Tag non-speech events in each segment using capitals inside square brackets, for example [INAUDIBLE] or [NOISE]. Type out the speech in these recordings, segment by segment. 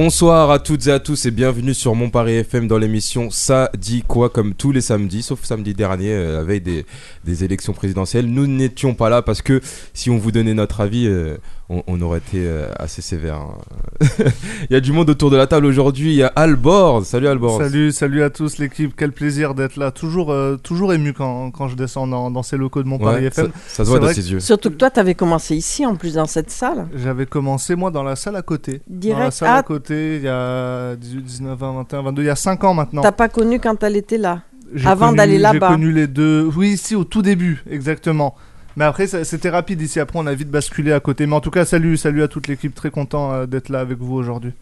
Bonsoir à toutes et à tous et bienvenue sur Mon FM dans l'émission Ça dit quoi comme tous les samedis, sauf samedi dernier, euh, la veille des, des élections présidentielles. Nous n'étions pas là parce que si on vous donnait notre avis, euh, on, on aurait été euh, assez sévère. hein. [LAUGHS] Il y a du monde autour de la table aujourd'hui. Il y a Albord. Salut Albord. Salut, salut à tous l'équipe, quel plaisir d'être là. Toujours, euh, toujours ému quand, quand je descends dans, dans ces locaux de mon Paris Ouais, ça, FM. ça se voit dans ses yeux. Surtout que toi, t'avais commencé ici, en plus, dans cette salle. J'avais commencé moi dans la salle à côté. Dans la Direct. salle à côté, il y a 18, 19, 20, 21, 22, il y a 5 ans maintenant. t'as pas connu quand elle était là. Avant d'aller là-bas. J'ai connu les deux. Oui, ici au tout début, exactement. Mais après, c'était rapide ici. Après, on a vite basculé à côté. Mais en tout cas, salut, salut à toute l'équipe. Très content euh, d'être là avec vous aujourd'hui.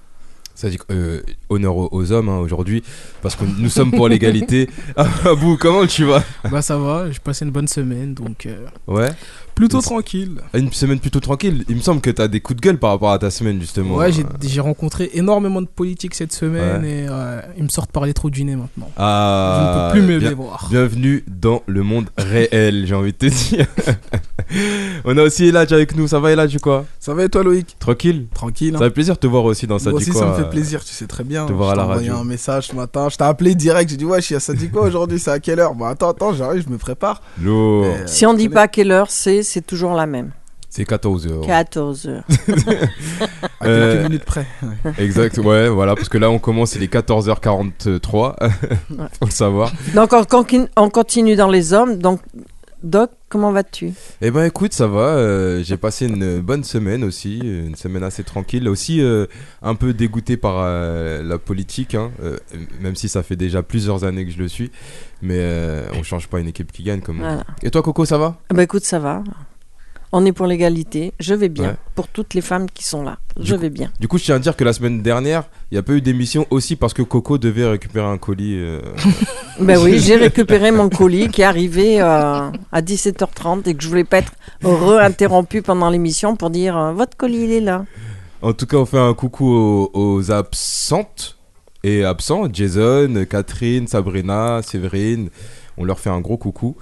Ça dit euh, honneur aux, hommes hein, aujourd'hui parce que nous sommes pour l'égalité. [LAUGHS] [LAUGHS] Abou, comment tu vas? Bah ça va, j'ai passé une bonne semaine, donc euh, Ouais. Plutôt tranquille. Une semaine plutôt tranquille. Il me semble que t'as des coups de gueule par rapport à ta semaine justement. Ouais, j'ai rencontré énormément de politiques cette semaine Ouais. et euh, ils me sortent par les trous du nez maintenant. Ah, Je ne peux plus me bien- les voir. Bienvenue dans le monde réel, j'ai envie de te [LAUGHS] dire. On a aussi Eladj avec nous. Ça va Eladj ou quoi? Ça va et toi Loïc? Tranquille Tranquille. Ça hein fait plaisir de te voir aussi dans ça. Moi aussi quoi, ça me euh, fait plaisir, tu sais très bien. te voir à Je la t'ai envoyé radio. un message ce matin, je t'ai appelé direct, j'ai dit ouais, je suis à ça quoi aujourd'hui, c'est à quelle heure? Bah attends, attends, j'arrive, je me prépare. Lourd. Euh, Si on je dit pas à quelle heure c'est, c'est toujours la même. C'est 14 heures. 14 heures. [LAUGHS] À quelques Euh, minutes près. Exact, ouais, voilà, parce que là on commence, il est 14h43. [LAUGHS] Faut le savoir. Donc, on, on continue dans les hommes. Donc, Doc, comment vas-tu? Eh ben écoute, ça va. euh, j'ai passé une bonne semaine aussi, une semaine assez tranquille. Aussi euh, un peu dégoûté par euh, la politique, hein, même si ça fait déjà plusieurs années que je le suis. Mais on change pas une équipe qui gagne comme. Voilà. Et toi Coco, ça va? Ah Bah écoute, ça va. On est pour l'égalité. Je vais bien. Ouais. Pour toutes les femmes qui sont là. Du Je coup- vais bien. Du coup, je tiens à dire que la semaine dernière, il n'y a pas eu d'émission aussi parce que Coco devait récupérer un colis. euh, [LAUGHS] Ben oui, j'ai récupéré mon colis qui est arrivé euh, à 17h30 et que je voulais pas être re-interrompu pendant l'émission pour dire euh, votre colis il est là. En tout cas, on fait un coucou aux, aux absentes et absents. Jason, Catherine, Sabrina, Séverine. On leur fait un gros coucou.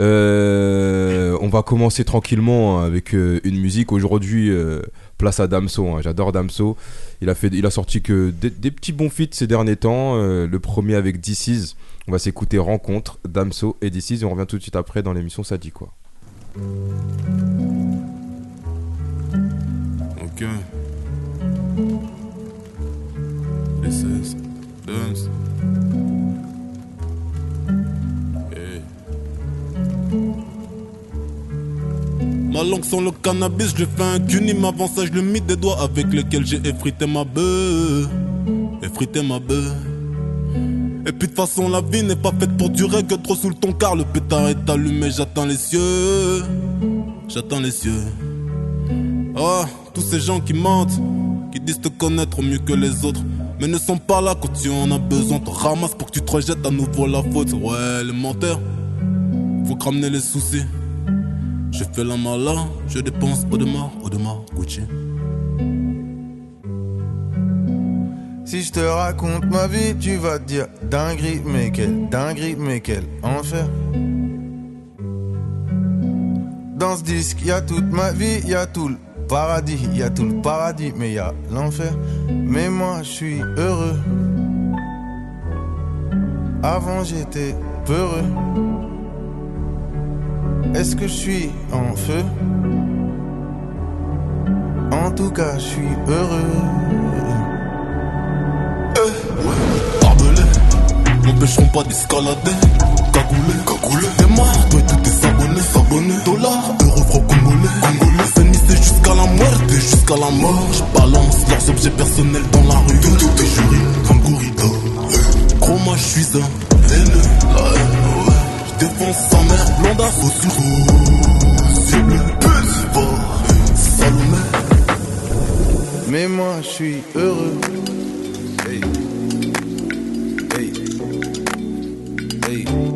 Euh, on va commencer tranquillement avec euh, une musique. Aujourd'hui, euh, place à Damso. hein. J'adore Damso. Il a, sorti que des, petits bons feats ces derniers temps. Le premier avec DC's. On va s'écouter Rencontre, Damso et DC's. Et on revient tout de suite après dans l'émission Ça Ok. This is dance. Ma langue sans le cannabis, je fais un cunim avant ça, je le mis des doigts avec lesquels j'ai effrité ma bœuf. Effrité ma bœuf. Et puis de façon la vie n'est pas faite pour durer que trop sous le ton car le pétard est allumé, j'attends les cieux. J'attends les cieux. Ah, tous ces gens qui mentent, qui disent te connaître mieux que les autres, mais ne sont pas là quand tu en as besoin. Te ramasse pour que tu te rejettes à nouveau la faute. Ouais, les menteurs, faut que ramener les soucis. Je fais la malin, je dépense au demain, au demain, Gucci. Si je te raconte ma vie, tu vas dire dinguerie, mais quelle dinguerie, mais quel enfer. Dans ce disque, y toute ma vie, y a tout le paradis, y tout le paradis, mais y l'enfer. Mais moi, je suis heureux. Avant, j'étais peureux. Est-ce que je suis en feu En tout cas, je suis heureux. Barbelé, n'empêcheront pas d'escalader. Cagoulé, cagoulé, démarre, toi et tous tes abonnés, s'abonner. Dollars, euros, francs congolais, congolais. C'est jusqu'à la muerte, jusqu'à la mort. Je balance leurs objets personnels dans la rue. Tout, tout est juré, comme Gourida. Gros, moi je suis un haineux devant sa mère blonde à faux sur C'est le petit bord, Salomé. Mais moi, je suis heureux. Hey. Hey. Hey.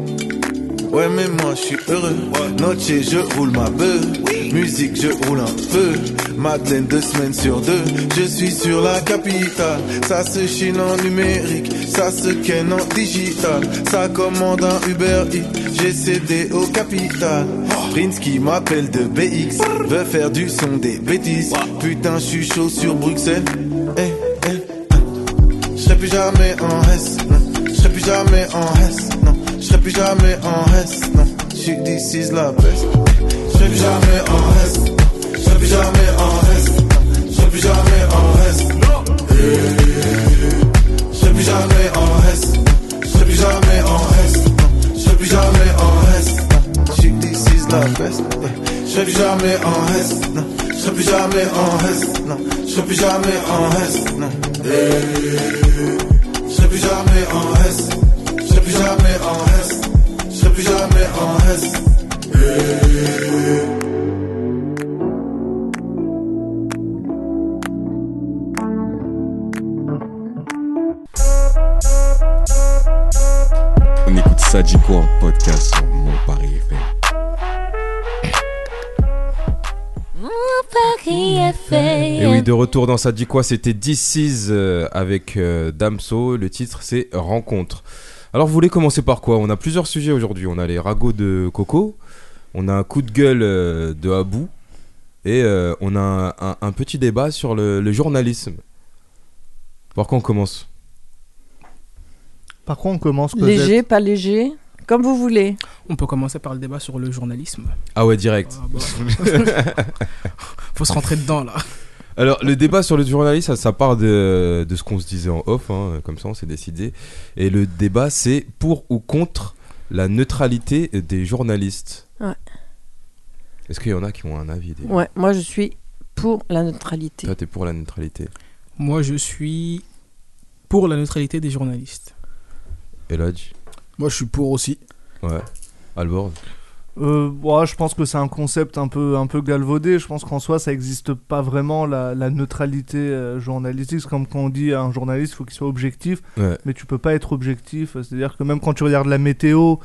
Ouais, mais moi je suis heureux. Noche, je roule ma bœuf. Musique, je roule un peu. Madeleine, deux semaines sur deux. Je suis sur la capitale. Ça se chine en numérique. Ça se ken en digital. Ça commande un Uber Eats. J'ai cédé au capital. Prince qui m'appelle de BX. Veut faire du son des bêtises. Putain, je suis chaud sur Bruxelles. Eh, eh. Je serai plus jamais en S. Je serai plus jamais en S, non. Je serai plus jamais en S, non. Je suis this is la peste. Je serai plus jamais en non. Je serai plus jamais en non. Je serai plus jamais en non. Je serai plus jamais en non. Je serai plus jamais en non. Je serai plus jamais en S, non. Je suis this is la peste. Je serai plus jamais en S, non. Je serai plus jamais en S, non. Je serai plus jamais en S, non. Je serai plus jamais en S. Plus jamais en S. Je serai plus jamais en S. On écoute ça dit quoi en podcast sur Mon Paris FM. Paris Et FM. oui, de retour dans ça dit quoi C'était DC's euh, avec euh, Damso. Le titre c'est Rencontre. Alors vous voulez commencer par quoi? On a plusieurs sujets aujourd'hui. On a les ragots de Coco, on a un coup de gueule euh, de Abou et euh, on a un, un- un petit débat sur le, le journalisme. Par quoi on commence? Par quoi on commence Cosette? Léger, pas léger, comme vous voulez. On peut commencer par le débat sur le journalisme. Ah ouais, direct. Ah, bah. [LAUGHS] Faut se rentrer dedans là. Alors, le débat sur le journalisme, ça, ça part de, de ce qu'on se disait en off, hein, comme ça on s'est décidé. Et le débat, c'est pour ou contre la neutralité des journalistes. Ouais. Est-ce qu'il y en a qui ont un avis déjà Ouais, moi je suis pour la neutralité. Toi, t'es pour la neutralité. Moi, je suis pour la neutralité des journalistes. Elodge Moi, je suis pour aussi. Ouais. Albord Euh, ouais, je pense que c'est un concept un peu, un peu galvaudé. Je pense qu'en soi, ça n'existe pas vraiment la, la neutralité euh, journalistique. C'est comme quand on dit à un journaliste, il faut qu'il soit objectif, Ouais. mais tu peux pas être objectif. C'est-à-dire que même quand tu regardes la météo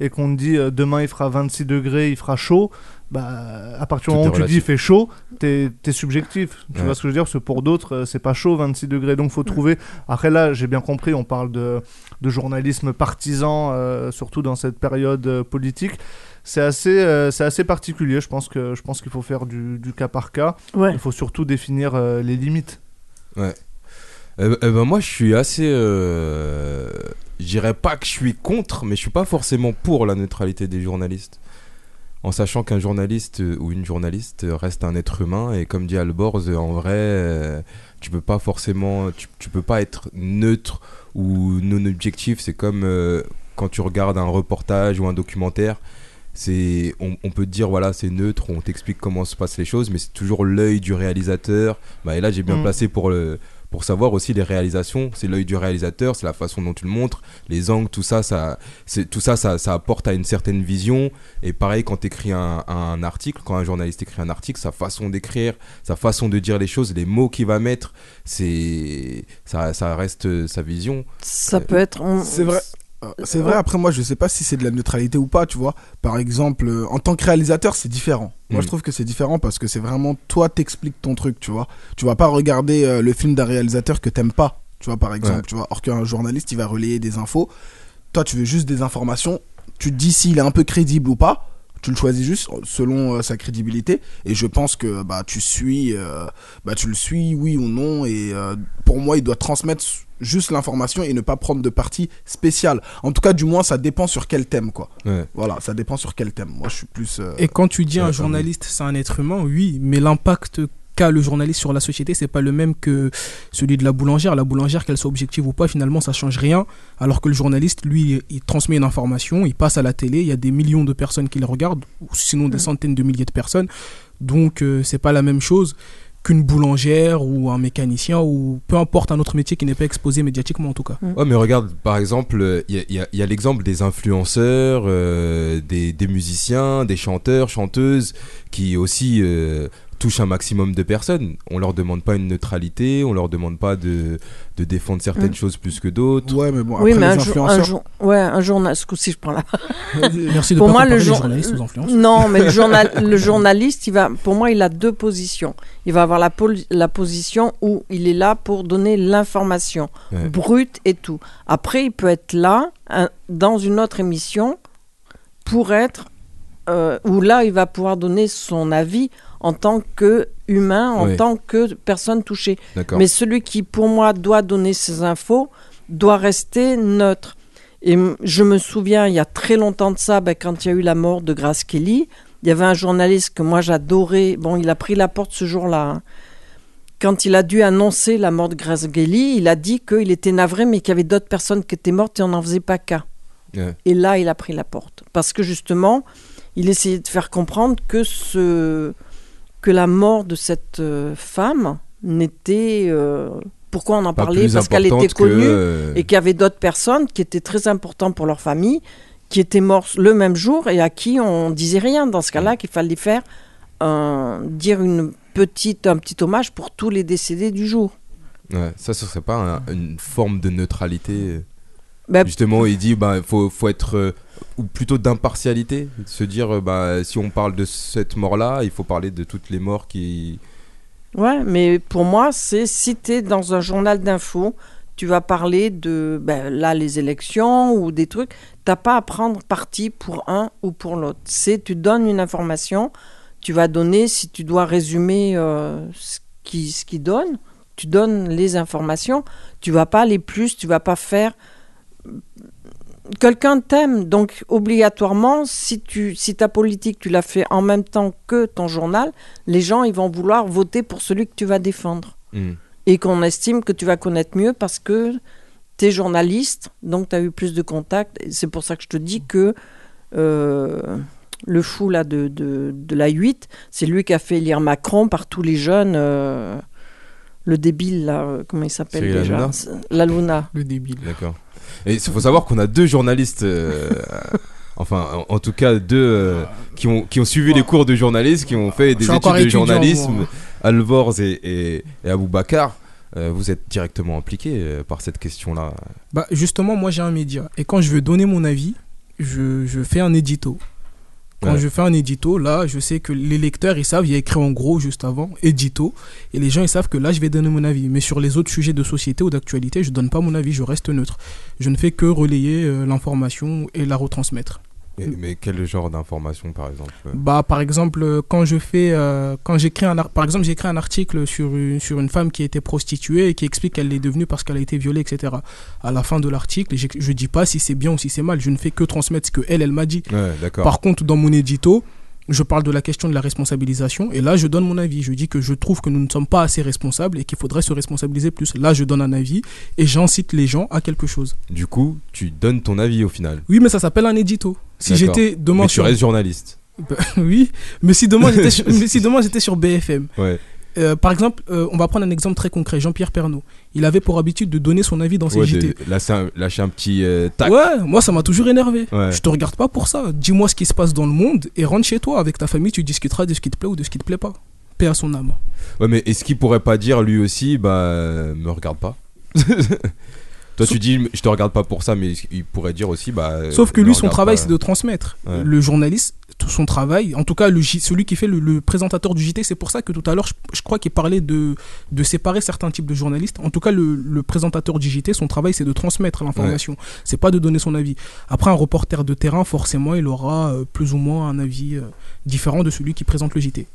et qu'on te dit euh, demain il fera 26 degrés, il fera chaud, bah, à partir du moment où tu dis il fait chaud, t'es es subjectif. Tu Ouais. vois ce que je veux dire? Parce que pour d'autres, euh, c'est pas chaud 26 degrés. Donc faut trouver. Après là, j'ai bien compris, on parle de, de journalisme partisan, euh, surtout dans cette période euh, politique. C'est assez, euh, c'est assez particulier. Je pense que je pense qu'il faut faire du, du cas par cas. Ouais. Il faut surtout définir euh, les limites. Ouais. Eh ben- eh ben, moi, je suis assez. Euh... Je dirais pas que je suis contre, mais je suis pas forcément pour la neutralité des journalistes. En sachant qu'un journaliste euh, ou une journaliste reste un être humain et comme dit Alborz, en vrai, tu peux pas forcément, tu, tu peux pas être neutre ou non objectif. C'est comme euh, quand tu regardes un reportage ou un documentaire. C'est, on, on peut te dire voilà c'est neutre, on t'explique comment se passent les choses, mais c'est toujours l'œil du réalisateur. Bah, et là j'ai bien Mm. placé pour le, pour savoir aussi les réalisations. C'est l'œil du réalisateur, c'est la façon dont tu le montres, les angles, tout ça, ça, c'est tout ça, ça, ça apporte à une certaine vision. Et pareil quand tu écris un, un article, quand un journaliste écrit un article, sa façon d'écrire, sa façon de dire les choses, les mots qu'il va mettre, c'est ça, ça reste euh, sa vision. Ça peut être. on- C'est vrai. Euh, C'est vrai, après moi je sais pas si c'est de la neutralité ou pas, tu vois. Par exemple, euh, en tant que réalisateur, c'est différent. Moi Mm. je trouve que c'est différent parce que c'est vraiment toi t'expliques ton truc, tu vois. Tu vas pas regarder euh, le film d'un réalisateur que t'aimes pas, tu vois, par exemple, Ouais. tu vois. Or qu'un journaliste il va relayer des infos. Toi tu veux juste des informations, tu te dis s'il est un peu crédible ou pas. Tu le choisis juste selon euh, sa crédibilité et je pense que bah tu suis bah tu le suis oui ou non et pour moi il doit transmettre juste l'information et ne pas prendre de parti spécial. En tout cas, du moins, ça dépend sur quel thème, quoi. Ouais. Voilà, ça dépend sur quel thème. Moi, je suis plus. euh, Et quand tu dis un journaliste, c'est un être humain, oui, mais l'impact qu'a le journaliste sur la société, c'est pas le même que celui de la boulangère. La boulangère, qu'elle soit objective ou pas, finalement, ça change rien. Alors que le journaliste, lui, il transmet une information, il passe à la télé, il y a des millions de personnes qui le regardent, ou sinon des centaines de milliers de personnes. Donc, euh, c'est pas la même chose qu'une boulangère ou un mécanicien ou peu importe un autre métier qui n'est pas exposé médiatiquement en tout cas. Ouais, mais regarde, par exemple, il y a, il y a- il y a l'exemple des influenceurs, euh, des, des musiciens, des chanteurs, chanteuses, qui aussi euh, touche un maximum de personnes. On leur demande pas une neutralité, on leur demande pas de, de défendre certaines Mm. choses plus que d'autres. Ouais, mais bon, oui, après mais les un, jour, un influenceurs. jour, ouais, un journal. Ce coup-ci, je prends la. Merci de pour pas moi, le, les jour- journalistes aux influenceurs. Non, mais le, journal, [LAUGHS] le journaliste, il va, pour moi, il a deux positions. Il va avoir la, pol- la position où il est là pour donner l'information Ouais. brute et tout. Après, il peut être là, hein, dans une autre émission, pour être euh, où là, il va pouvoir donner son avis en tant que humain, en tant que personne touchée. Mais celui qui, pour moi, doit donner ses infos, doit rester neutre. Et je me souviens, il y a très longtemps de ça, ben, quand il y a eu la mort de Grace Kelly, il y avait un journaliste que moi j'adorais. Bon, il a pris la porte ce jour-là. hein. Quand il a dû annoncer la mort de Grace Kelly, il a dit qu'il était navré, mais qu'il y avait d'autres personnes qui étaient mortes et on n'en faisait pas cas. Ouais. Et là, il a pris la porte. Parce que justement, il essayait de faire comprendre que, ce, que la mort de cette euh, femme n'était. euh, pourquoi on en Pas parlait? Parce qu'elle était que, connue euh, et qu'il y avait d'autres personnes qui étaient très importantes pour leur famille, qui étaient mortes le même jour et à qui on disait rien. Dans ce cas-là, qu'il fallait faire un- dire une petite, un petit hommage pour tous les décédés du jour. Ouais, ça, ce serait pas un- une forme de neutralité? Bah, Justement, il dit bah faut faut être ou plutôt d'impartialité, se dire euh, bah si on parle de cette mort-là, il faut parler de toutes les morts qui Ouais, mais pour moi, c'est es dans un journal d'info, tu vas parler de ben, là les élections ou des trucs, t'as pas à prendre parti pour un ou pour l'autre. C'est tu donnes une information, tu vas donner si tu dois résumer euh, ce qui ce qui donne, tu donnes les informations, tu vas pas aller plus, tu vas pas faire quelqu'un t'aime, donc obligatoirement, si, tu, si ta politique, tu la fais en même temps que ton journal, les gens, ils vont vouloir voter pour celui que tu vas défendre. Hmm. Et qu'on estime que tu vas connaître mieux parce que tu es journaliste, donc tu as eu plus de contacts. C'est pour ça que je te dis que euh, le fou là, de, de, de la 8, c'est lui qui a fait lire Macron par tous les jeunes. euh, le débile, là, euh, comment il s'appelle déjà La Luna. Le débile. D'accord. Et il faut savoir qu'on a deux journalistes, euh, [LAUGHS] enfin, en, en tout cas deux euh, qui ont qui ont suivi les cours de journalisme, qui ont fait des études de journalisme. Alvors et et, et Aboubacar, euh, vous êtes directement impliqués euh, par cette question-là. Bah, justement, moi j'ai un média. Et quand je veux donner mon avis, je, je fais un édito. Quand Ouais. je fais un édito, là, je sais que les lecteurs, ils savent, il y a écrit en gros juste avant, édito. Et les gens, ils savent que là, je vais donner mon avis. Mais sur les autres sujets de société ou d'actualité, je donne pas mon avis, je reste neutre. Je ne fais que relayer euh, l'information et la retransmettre. Mais, mais quel genre d'information, par exemple euh Bah, par exemple, quand je fais, euh, quand j'écris un, ar- par exemple, j'ai écrit un article sur une, sur une femme qui a été prostituée et qui explique qu'elle l'est devenue parce qu'elle a été violée, etc. À la fin de l'article, j'ai- je dis pas si c'est bien ou si c'est mal. Je ne fais que transmettre ce que elle, elle m'a dit. Ouais, d'accord. Par contre, dans mon édito, je parle de la question de la responsabilisation et là, je donne mon avis. Je dis que je trouve que nous ne sommes pas assez responsables et qu'il faudrait se responsabiliser plus. Là, je donne un avis et j'incite les gens à quelque chose. Du coup, tu donnes ton avis au final. Oui, mais ça s'appelle un édito. Si j'étais demain Mais tu sur restes journaliste. bah, [LAUGHS] oui, mais si demain j'étais [LAUGHS] sur, si demain j'étais sur BFM, Ouais. Euh, par exemple, euh, on va prendre un exemple très concret. Jean-Pierre Pernaud, il avait pour habitude de donner son avis dans ses Ouais, JT. de- lâcher un, lâcher un petit euh, tac. Ouais, moi ça m'a toujours énervé. Ouais. Je te regarde pas pour ça. Dis-moi ce qui se passe dans le monde et rentre chez toi avec ta famille. Tu discuteras de ce qui te plaît ou de ce qui te plaît pas. Paix à son âme. Ouais, mais est-ce qu'il pourrait pas dire lui aussi, bah, me regarde pas? [LAUGHS] Toi, tu dis, je te regarde pas pour ça, mais il pourrait dire aussi, bah. Sauf que lui, son travail, pas. c'est de transmettre. Ouais. Le journaliste, tout son travail, en tout cas, le celui qui fait le, le présentateur du JT, c'est pour ça que tout à l'heure, je, je crois qu'il parlait de, de séparer certains types de journalistes. En tout cas, le, le présentateur du JT, son travail, c'est de transmettre l'information. C'est pas de donner son avis. Après, un reporter de terrain, forcément, il aura euh, plus ou moins un avis euh, différent de celui qui présente le JT.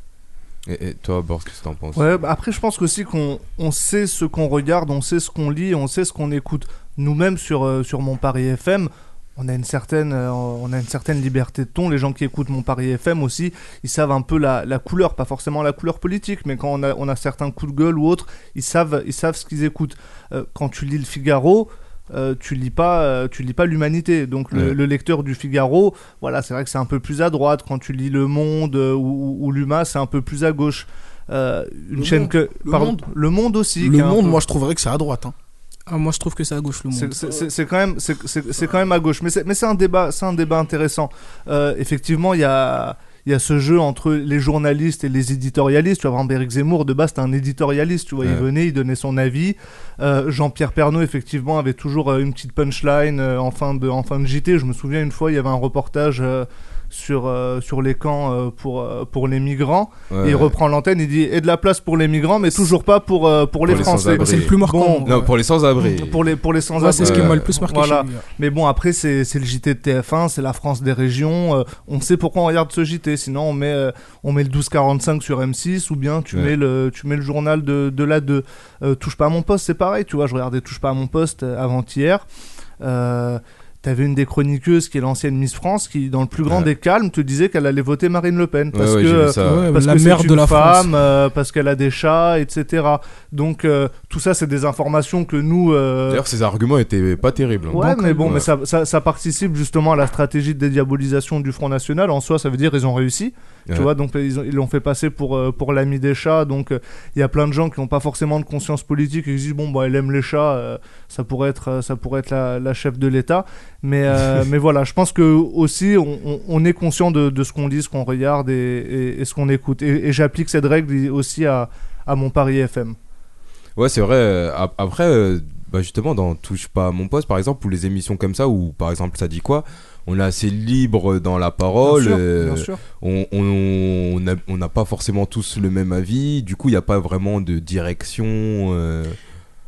Et, toi, Boris, qu'est-ce que t'en penses? Ouais, bah après, je pense qu'aussi qu'on on sait ce qu'on regarde, on sait ce qu'on lit, on sait ce qu'on écoute. Nous-mêmes sur, euh, sur Mon Paris FM, on a, une certaine, euh, on a une certaine liberté de ton. Les gens qui écoutent Mon Paris FM aussi, ils savent un peu la, la couleur, pas forcément la couleur politique, mais quand on a, on a certains coups de gueule ou autres, ils savent, ils savent ce qu'ils écoutent. Euh, quand tu lis le Figaro, euh, tu lis pas, euh, tu lis pas l'humanité. Donc le, Ouais. le lecteur du Figaro, voilà, c'est vrai que c'est un peu plus à droite. Quand tu lis Le Monde euh, ou, ou, l'Huma, c'est un peu plus à gauche. Euh, une Le chaîne Monde. que Le pardon, Monde. le Monde aussi. Le monde, peu- moi, je trouverais que c'est à droite. hein. Ah, moi, je trouve que c'est à gauche le monde. c'est- c'est c'est- c'est quand même c'est- c'est c'est quand même à gauche mais c'est mais c'est un débat c'est un débat intéressant Euh, effectivement il y a il y a ce jeu entre les journalistes et les éditorialistes. Tu vois, par exemple, Zemmour, de base, c'était un éditorialiste. Tu vois, il venait, il donnait son avis. Euh, Jean-Pierre Pernaut, effectivement, avait toujours euh, une petite punchline euh, en, fin de, en fin de JT. Je me souviens une fois, il y avait un reportage. Sur, euh, sur les camps euh, pour, euh, pour les migrants. Ouais. Et il reprend l'antenne, il dit et de la place pour les migrants, mais toujours pas pour, euh, pour, les les Français. sans-abri. C'est le plus marquant. Bon, Non, pour les sans-abri. Pour les, pour les sans Ouais, c'est ce qui m'a le plus marqué Voilà. Mais bon, après, c'est c'est le JT de TF1, c'est la France des régions. euh, on sait pourquoi on regarde ce JT. Sinon, on met, euh, on met le 1245 sur M6 ou bien tu, Ouais. mets, le, tu mets le journal de, de la 2. Euh, Touche pas à mon poste, c'est pareil. Tu vois, je regardais Touche pas à mon poste avant-hier. Euh, T'avais une des chroniqueuses qui est l'ancienne Miss France qui, dans le plus grand Ouais. des calmes, te disait qu'elle allait voter Marine Le Pen. Parce ouais, que j'ai vu ça. Ouais, parce la que mère une de la France. femme, euh, parce qu'elle a des chats, etc. Donc euh, tout ça, c'est des informations que nous. euh, D'ailleurs, ces arguments étaient pas terribles. hein. Ouais, mais bon, Ouais. mais ça, ça, ça participe justement à la stratégie de dédiabolisation du Front National. En soi, ça veut dire ils ont réussi. Ouais. Tu vois, donc ils ont- ils l'ont fait passer pour, euh, pour l'ami des chats. Donc euh, il y a plein de gens qui n'ont pas forcément de conscience politique et qui se disent bon, bah, elle aime les chats, euh, ça pourrait être, ça pourrait être la, la chef de l'État. Mais, [LAUGHS] mais voilà, je pense que aussi on, on- on est conscient de, de ce qu'on lit, ce qu'on regarde et, et- et ce qu'on écoute. Et, et j'applique cette règle aussi à, à mon Paris FM. Ouais, c'est vrai. ap- Après, bah justement, dans Touche pas à mon poste, par exemple, ou les émissions comme ça, où par exemple, ça dit quoi? On est assez libre dans la parole. Bien sûr, euh, bien sûr. on on- on n'a on n'a pas forcément tous le même avis. Du coup, il n'y a pas vraiment de direction. euh,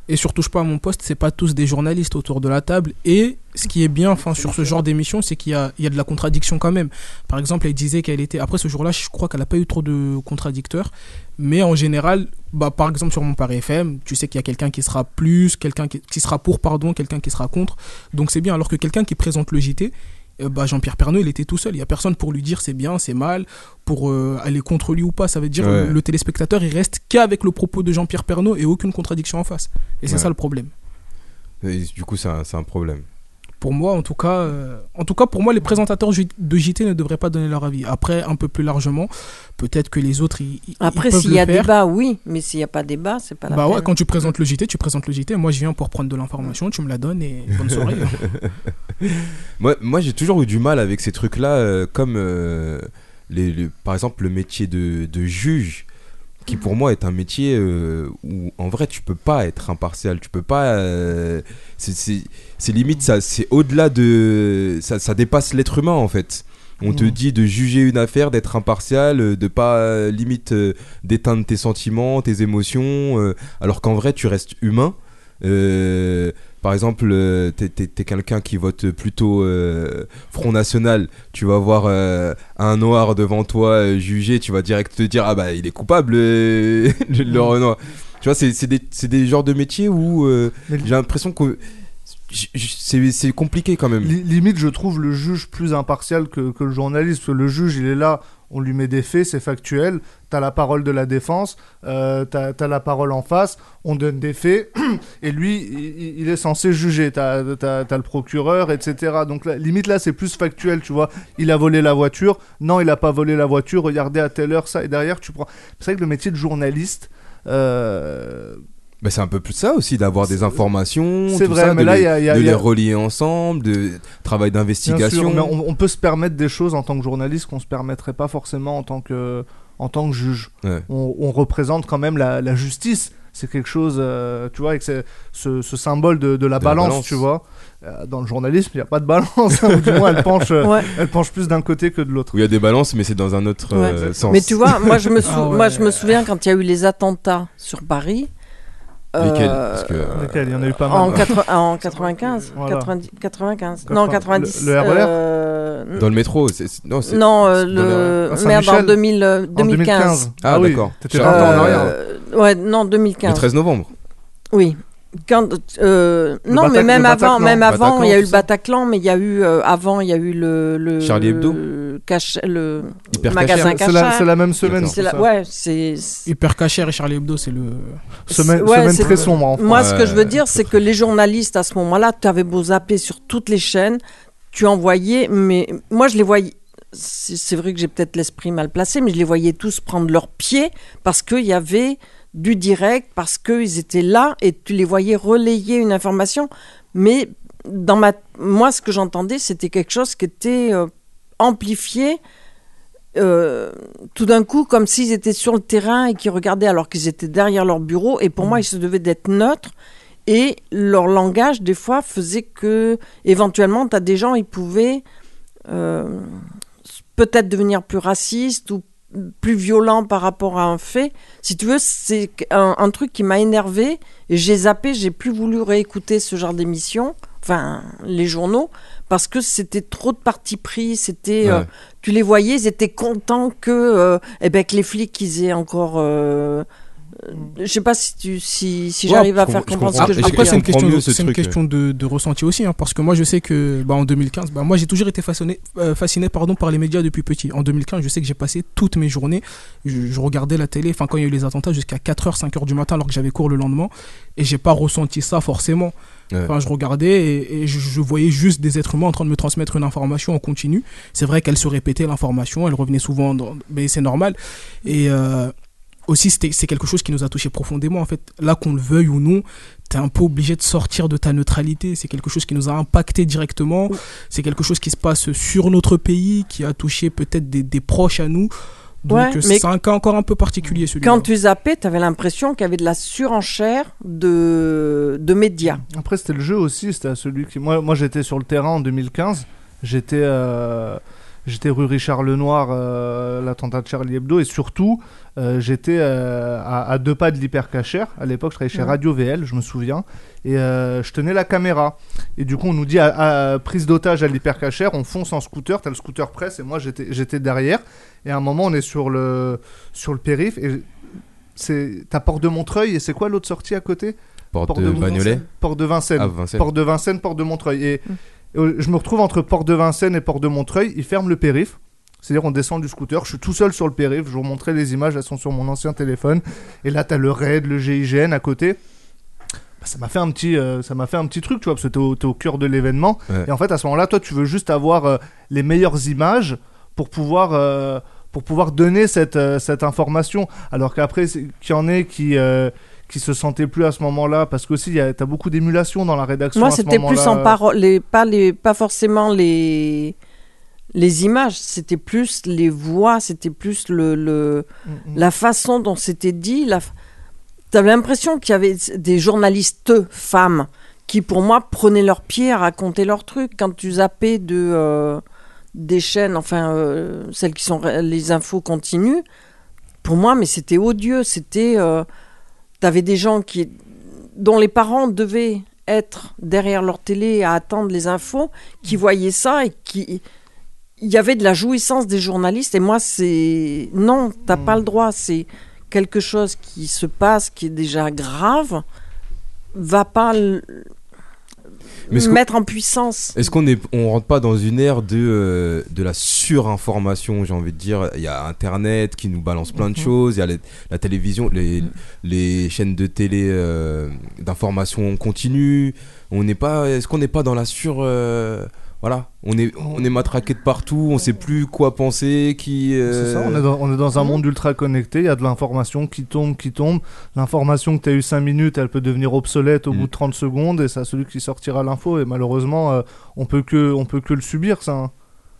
Et surtout, je pas à mon poste, c'est pas tous des journalistes autour de la table. Et ce qui est bien, enfin, sur ce genre d'émission, c'est qu'il y a, il y a de la contradiction quand même. Par exemple, elle disait qu'elle était. Après ce jour-là, je crois qu'elle a pas eu trop de contradicteurs. Mais en général, bah, par exemple, sur mon Paris FM, tu sais qu'il y a quelqu'un qui sera plus, quelqu'un qui, qui sera pour, pardon, quelqu'un qui sera contre. Donc c'est bien. Alors que quelqu'un qui présente le JT, bah, Jean-Pierre Pernaut, il était tout seul. Il y a personne pour lui dire c'est bien, c'est mal, pour euh, aller contre lui ou pas. Ça veut dire Ouais. le, le téléspectateur, il reste qu'avec le propos de Jean-Pierre Pernaut et aucune contradiction en face. Et c'est Ouais. ça le problème. et du coup, c'est un, c'est un problème. Pour moi, en tout cas, euh, en tout cas, pour moi, les présentateurs de JT ne devraient pas donner leur avis. Après, un peu plus largement, peut-être que les autres, ils, Après, s'il y a faire. débat, oui, mais s'il n'y a pas débat, c'est pas la Bah ouais, quand tu présentes le JT, tu présentes le JT. Moi, je viens pour prendre de l'information, tu me la donnes et bonne soirée. [LAUGHS] Moi, moi j'ai toujours eu du mal avec ces trucs-là, euh, comme euh, les, les- par exemple le métier de, de juge, qui pour moi est un métier euh, où en vrai tu peux pas être impartial, tu peux pas. euh, c'est- limite, ça, c'est au-delà de. Ça, ça dépasse l'être humain en fait. On te Mhm. dit de juger une affaire, d'être impartial, euh, de pas limite euh, d'éteindre tes sentiments, tes émotions, alors qu'en vrai tu restes humain. Par exemple, euh, t'es, quelqu'un qui vote plutôt euh, Front National, tu vas voir euh, un noir devant toi jugé, tu vas direct te dire ah bah il est coupable [LAUGHS] le, le Renoir. Tu vois, c'est, c'est des, c'est des genres de métiers où j'ai l'impression que c'est, compliqué quand même. Li- limite, je trouve le juge plus impartial que, que le journaliste. Le juge, il est là, on lui met des faits, c'est factuel. T'as la parole de la défense, euh, t'as as la parole en face, on donne des faits, [CLEARS THROAT] et lui, il, est censé juger. T'as as, le procureur, etc. Donc, limite, là, c'est plus factuel, tu vois. Il a volé la voiture. Non, il a pas volé la voiture. Regardez à telle heure ça. Et derrière, tu prends. C'est vrai que le métier de journaliste. euh, C'est un peu plus ça aussi, d'avoir des informations, C'est tout vrai, ça, mais de, là, les, il y a- il y a- de il y a- les relier ensemble, de travail d'investigation. on, on peut se permettre des choses en tant que journaliste qu'on se permettrait pas forcément en tant que, en tant que juge. Ouais. On, on représente quand même la, la justice. C'est quelque chose, euh, tu vois, avec ce, ce- ce symbole de, de la, De la balance, tu vois. Euh, dans le journalisme, il n'y a pas de balance, hein, [LAUGHS] ou du moins elle penche, [LAUGHS] Ouais. elle penche plus d'un côté que de l'autre. Il y a des balances, mais c'est dans un autre Ouais. euh, sens. Mais tu vois, moi je me, [LAUGHS] sou- Ah ouais. moi, je me souviens quand il y a eu les attentats sur Paris. Lesquels euh, Parce que, Lesquels Il y en a eu pas mal. en, quatre- en 95, Voilà. 90 95 Non, 90. Le- le RER euh, Dans le métro, c'est, c'est- non, c'est- non, euh, c'est dans le- le. À Merde, en Saint-Michel 2000, euh, En 2015. Ah, oui, d'accord. T'étais 20 ans en arrière. Euh, ouais, non, le 2015. 13 novembre. Oui. Quand, euh, non, mais même avant, Bataclan. même avant, il y a eu le Bataclan, mais il y a eu euh, avant, il y a eu le, le Charlie Hebdo le, cach- le Hyper magasin C'est la, Cachard. c'est la même semaine. C'est la- ouais, c'est Hyper Cacher et Charlie Hebdo, c'est le. Semaine, Ouais, semaine très sombre en. Moi, ce que je veux dire, c'est que les journalistes, à ce moment-là, tu avais beau zapper sur toutes les chaînes, tu envoyais, mais moi, je les voyais. C'est c'est vrai que j'ai peut-être l'esprit mal placé, mais je les voyais tous prendre leurs pieds parce qu'il y avait du direct, parce qu'ils étaient là et tu les voyais relayer une information. Mais dans ma... moi, ce que j'entendais, c'était quelque chose qui était euh, amplifié euh, tout d'un coup, comme s'ils étaient sur le terrain et qu'ils regardaient alors qu'ils étaient derrière leur bureau. Et pour moi, ils se devaient d'être neutres. Et leur langage, des fois, faisait que, éventuellement, tu as des gens, ils pouvaient euh, peut-être devenir plus racistes ou plus violents par rapport à un fait. Si tu veux, c'est un, un truc qui m'a énervé et j'ai zappé, j'ai plus voulu réécouter ce genre d'émission, enfin les journaux, parce que c'était trop de parti pris, c'était... euh, tu les voyais, ils étaient contents que, euh, eh ben, que les flics, ils aient encore... euh, je sais pas si, tu, si, si Ouais, j'arrive à faire comprendre ce que je veux Après, dire. c'est une question, mieux de, ce c'est une question de, de ressenti aussi, hein, parce que moi, je sais que bah, en 2015, bah, moi, j'ai toujours été fasciné, euh, fasciné pardon, par les médias depuis petit. En 2015, je sais que j'ai passé toutes mes journées, je, je regardais la télé, enfin, quand il y a eu les attentats, jusqu'à 4h, 5h du matin, alors que j'avais cours le lendemain, et j'ai pas ressenti ça forcément. Ouais. Enfin, je regardais et, et je, je voyais juste des êtres humains en train de me transmettre une information en continu. C'est vrai qu'elle se répétait l'information, elle revenait souvent, dans, mais c'est normal. Et euh, aussi, c'était- c'est quelque chose qui nous a touché profondément. En fait, là, qu'on le veuille ou non, t'es un peu obligé de sortir de ta neutralité. C'est quelque chose qui nous a impacté directement. C'est quelque chose qui se passe sur notre pays, qui a touché peut-être des, des proches à nous. Donc, Ouais, c'est un cas encore un peu particulier celui-là. Quand tu zappais, tu avais l'impression qu'il y avait de la surenchère de, de médias. Après, c'était le jeu aussi. C'était celui qui. Moi, moi j'étais sur le terrain en 2015. J'étais. euh, J'étais rue Richard Lenoir, euh, l'attentat de Charlie Hebdo, et surtout, euh, j'étais euh, à, à deux pas de l'hypercachère. À l'époque, je travaillais chez. Radio VL, je me souviens, et euh, je tenais la caméra. Et du coup, on nous dit à, à- prise d'otage à l'hypercachère, on fonce en scooter, t'as le scooter presse, et moi j'étais derrière. Et à un moment, on est sur le, sur le périph', et c'est t'as Porte de Montreuil, et c'est quoi l'autre sortie à côté? Porte de Bagnolet. Porte de Vincennes. Ah, Vincennes. Porte de Vincennes, Porte de Montreuil. Et, et, euh, je me retrouve entre Porte de Vincennes et Porte de Montreuil. Ils ferment le périph'. C'est-à-dire, on descend du scooter. Je suis tout seul sur le périph'. Je vous montrais les images. Elles sont sur mon ancien téléphone. Et là, t'as le RAID, le GIGN à côté. Bah, ça m'a fait un petit, euh, ça m'a fait un petit truc, tu vois, parce que t'es au, au cœur de l'événement. Ouais. Et en fait, à ce moment-là, toi, tu veux juste avoir euh, les meilleures images pour pouvoir, euh, pour pouvoir donner cette, euh, cette information. Alors qu'après, qu'il y en ait qui, euh, qui se sentaient plus à ce moment-là, parce qu'aussi, il y a- t'as beaucoup d'émulation dans la rédaction. Moi, c'était plus en parole, pas, les, pas forcément les, les images, c'était plus les voix, c'était plus le, le, Mm, mm. la façon dont c'était dit. La... Tu avais l'impression qu'il y avait des journalistes femmes qui, pour moi, prenaient leur pied à raconter leurs trucs. Quand tu zappais de, euh, des chaînes, enfin, euh, celles qui sont les infos continues, pour moi, mais c'était odieux. C'était. tu avais des gens qui, dont les parents devaient être derrière leur télé à attendre les infos, qui voyaient ça et qui. Il y avait de la jouissance des journalistes et moi c'est non, t'as pas le droit, c'est quelque chose qui se passe qui est déjà grave, va pas le- Mais mettre en puissance. Est-ce qu'on est, on rentre pas dans une ère de, euh, de la surinformation, j'ai envie de dire Il y a Internet qui nous balance plein de Mhm. choses, il y a les- la télévision, les, les chaînes de télé euh, d'information continue. On n'est pas, est-ce qu'on n'est pas dans la sur, euh, voilà, on est, on est matraqué de partout, on sait plus quoi penser, qui. euh, C'est ça, on est dans, on est dans un monde ultra connecté, il y a de l'information qui tombe, qui tombe. L'information que tu as eu 5 minutes, elle peut devenir obsolète au Mhm. bout de 30 secondes, et c'est à celui qui sortira l'info, et malheureusement, euh, on peut que on peut que le subir, ça. hein.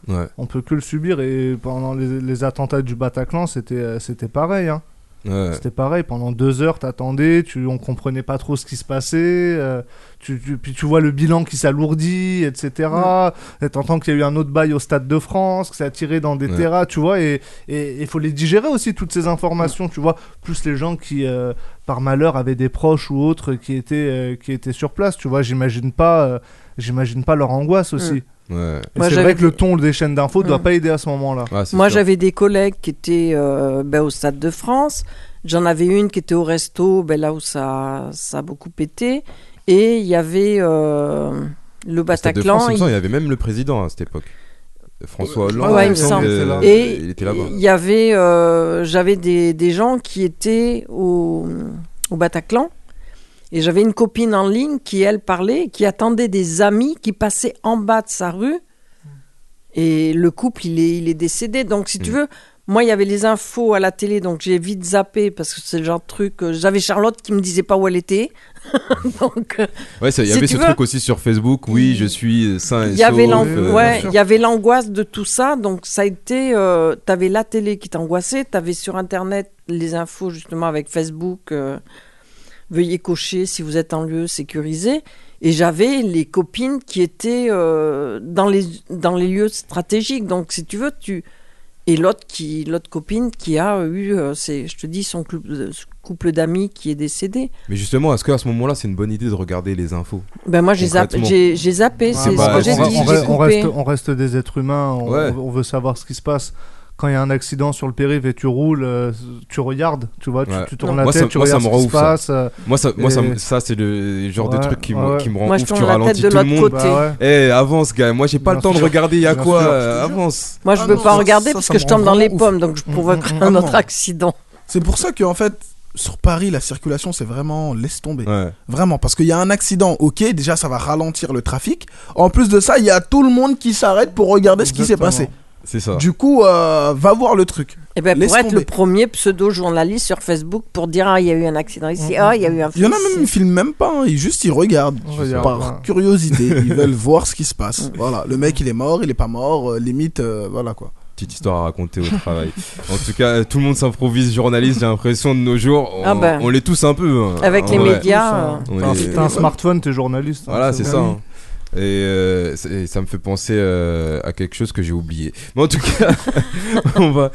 Ouais, On peut que le subir, et pendant les, les attentats du Bataclan, c'était euh, c'était pareil. hein. Ouais. C'était pareil, pendant deux heures, t'attendais, tu, on comprenait pas trop ce qui se passait, euh, tu, tu- puis tu vois le bilan qui s'alourdit, etc. Et t'entends qu'il y a eu un autre bail au Stade de France, que ça a tiré dans des Ouais. terrains, tu vois, et il faut les digérer aussi, toutes ces informations, tu vois, plus les gens qui, euh, par malheur, avaient des proches ou autres qui étaient, euh, qui étaient sur place, tu vois, j'imagine pas, euh, j'imagine pas leur angoisse aussi. Ouais. C'est vrai que le ton des chaînes d'infos doit Mm. pas aider à ce moment-là. Ouais, Moi, j'avais des collègues qui étaient euh, ben, au Stade de France. J'en avais une qui était au resto, ben, là où ça, ça a beaucoup pété. Et il y avait euh, le Bataclan. France, il y avait même le président à cette époque. François Hollande, Ouais, il il me semble. euh, là. Et il était là-bas. il y avait, euh, j'avais des, des gens qui étaient au, au Bataclan. Et j'avais une copine en ligne qui, elle, parlait, qui attendait des amis qui passaient en bas de sa rue. Et le couple, il est, il est décédé. Donc, si tu Mm. veux, Moi, il y avait les infos à la télé, donc j'ai vite zappé parce que c'est le genre de truc. euh, J'avais Charlotte qui me disait pas où elle était. [LAUGHS] donc, euh, Ouais, il y Si avait ce veux. truc aussi sur Facebook. Oui, je suis sain et il y avait sauf, l'ang- euh, ouais, il y avait l'angoisse de tout ça. Donc, ça a été. Euh, T'avais la télé qui t'angoissait. T'avais sur Internet les infos, justement, avec Facebook. Euh, veuillez cocher si vous êtes en lieu sécurisé. Et j'avais les copines qui étaient euh, dans, les, dans les lieux stratégiques. Donc, si tu veux, tu. Et l'autre qui l'autre copine qui a eu, euh, c'est, je te dis, son couple, euh, couple d'amis qui est décédé. Mais justement, est-ce qu'à ce moment-là, c'est une bonne idée de regarder les infos? Ben moi, j'ai zappé, j'ai, j'ai zappé, c'est bah, ce que j'ai on- dit, on, j'ai reste, on coupé. reste- on reste des êtres humains, on, Ouais. on veut savoir ce qui se passe. Quand il y a un accident sur le périph' et tu roules, euh, tu regardes, tu vois, tu, Ouais. tu tournes la Moi, tête, ça- tu moi, ça regardes me ce qui se passe. euh, Moi, ça, moi ça, Et- ça c'est le genre de Ouais, truc qui, me- ouais, ouais. qui me rend Moi, je ouf. tourne Tu la tête ralentis de tout le l'autre monde. côté. bah ouais. Eh, avance, gars. Moi, j'ai pas Bien le temps de regarder. Il y a Bien quoi sûr. euh, Avance. Moi, je Ah veux non, pas ça- regarder ça, parce ça que je tombe dans les ouf. pommes, donc je provoque mm, [LAUGHS] un autre accident. C'est pour ça qu'en fait, sur Paris, la circulation, c'est vraiment laisse tomber. Ouais. Vraiment, parce qu'il y a un accident, ok, déjà ça va ralentir le trafic. En plus de ça, il y a tout le monde qui s'arrête pour regarder ce qui s'est passé. C'est ça. Du coup, euh, va voir le truc. Et ben, Laisse pour être tomber. le premier pseudo-journaliste sur Facebook pour dire Ah, il y a eu un accident ici, Mm, ah, il y a eu un Il y en a même, ils filment même pas, hein, ils juste ils regardent. On regarde, Par ouais. curiosité, [LAUGHS] ils veulent voir ce qui se passe. Voilà, le mec il est mort, il est pas mort, euh, limite, euh, voilà quoi. Petite histoire à raconter au travail. en tout cas, tout le monde s'improvise journaliste. J'ai l'impression de nos jours, on, Ah ben. on l'est tous un peu. hein. Avec les médias. Hein. T'as un- est- un smartphone, t'es journaliste. hein, Voilà, c'est ça. Et, euh, et ça me fait penser euh, à quelque chose que j'ai oublié. Mais en tout cas, [LAUGHS] on va.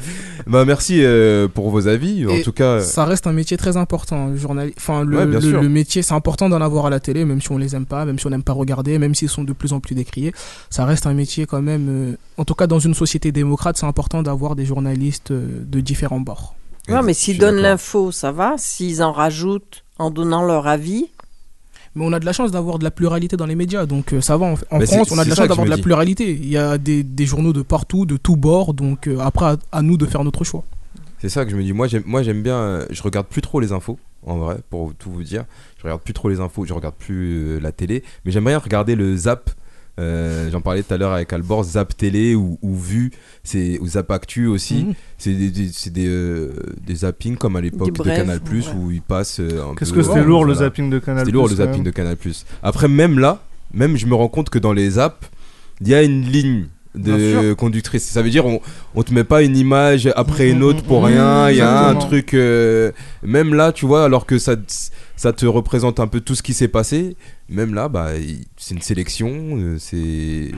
Bah merci euh, pour vos avis. En Et tout cas, Ça reste un métier très important, le journal. Enfin, le, Ouais, bien le- sûr. le métier, c'est important d'en avoir à la télé, même si on les aime pas, même si on n'aime pas regarder, même s'ils sont de plus en plus décriés. Ça reste un métier quand même. euh, en tout cas, dans une société démocrate, c'est important d'avoir des journalistes de différents bords. Ouais, mais s'ils donnent l'info, ça va. S'ils en rajoutent en donnant leur avis, Mais on a de la chance d'avoir de la pluralité dans les médias, donc euh, ça va. En, France, on a de la chance d'avoir de la dis. pluralité. Il y a des, des journaux de partout, de tous bords, donc euh, après, à, à nous de faire notre choix. c'est ça que je me dis. Moi, j'aime, moi, j'aime bien. euh, je regarde plus trop les infos, en vrai, pour tout vous dire. Je regarde plus trop les infos. Je regarde plus euh, la télé, mais j'aime bien regarder le Zap. Euh, J'en parlais tout à l'heure avec Albor, Zap Télé ou, ou Vu, c'est ou Zap Actu aussi. Mhm. C'est des, des, c'est des, euh, des zappings comme à l'époque de Canal Plus ouais. où ils passent euh, un Qu'est-ce que c'était lourd le zapping de Canal C'était lourd le zapping de Canal Après, même là, même je me rends compte que dans les apps, il y a une ligne de conductrice. Ça veut dire on, on te met pas une image après une autre pour Mhm, rien. Il y a un truc. euh, même là, tu vois, alors que ça, ça te représente un peu tout ce qui s'est passé. Même là, bah, c'est une sélection. euh, c'est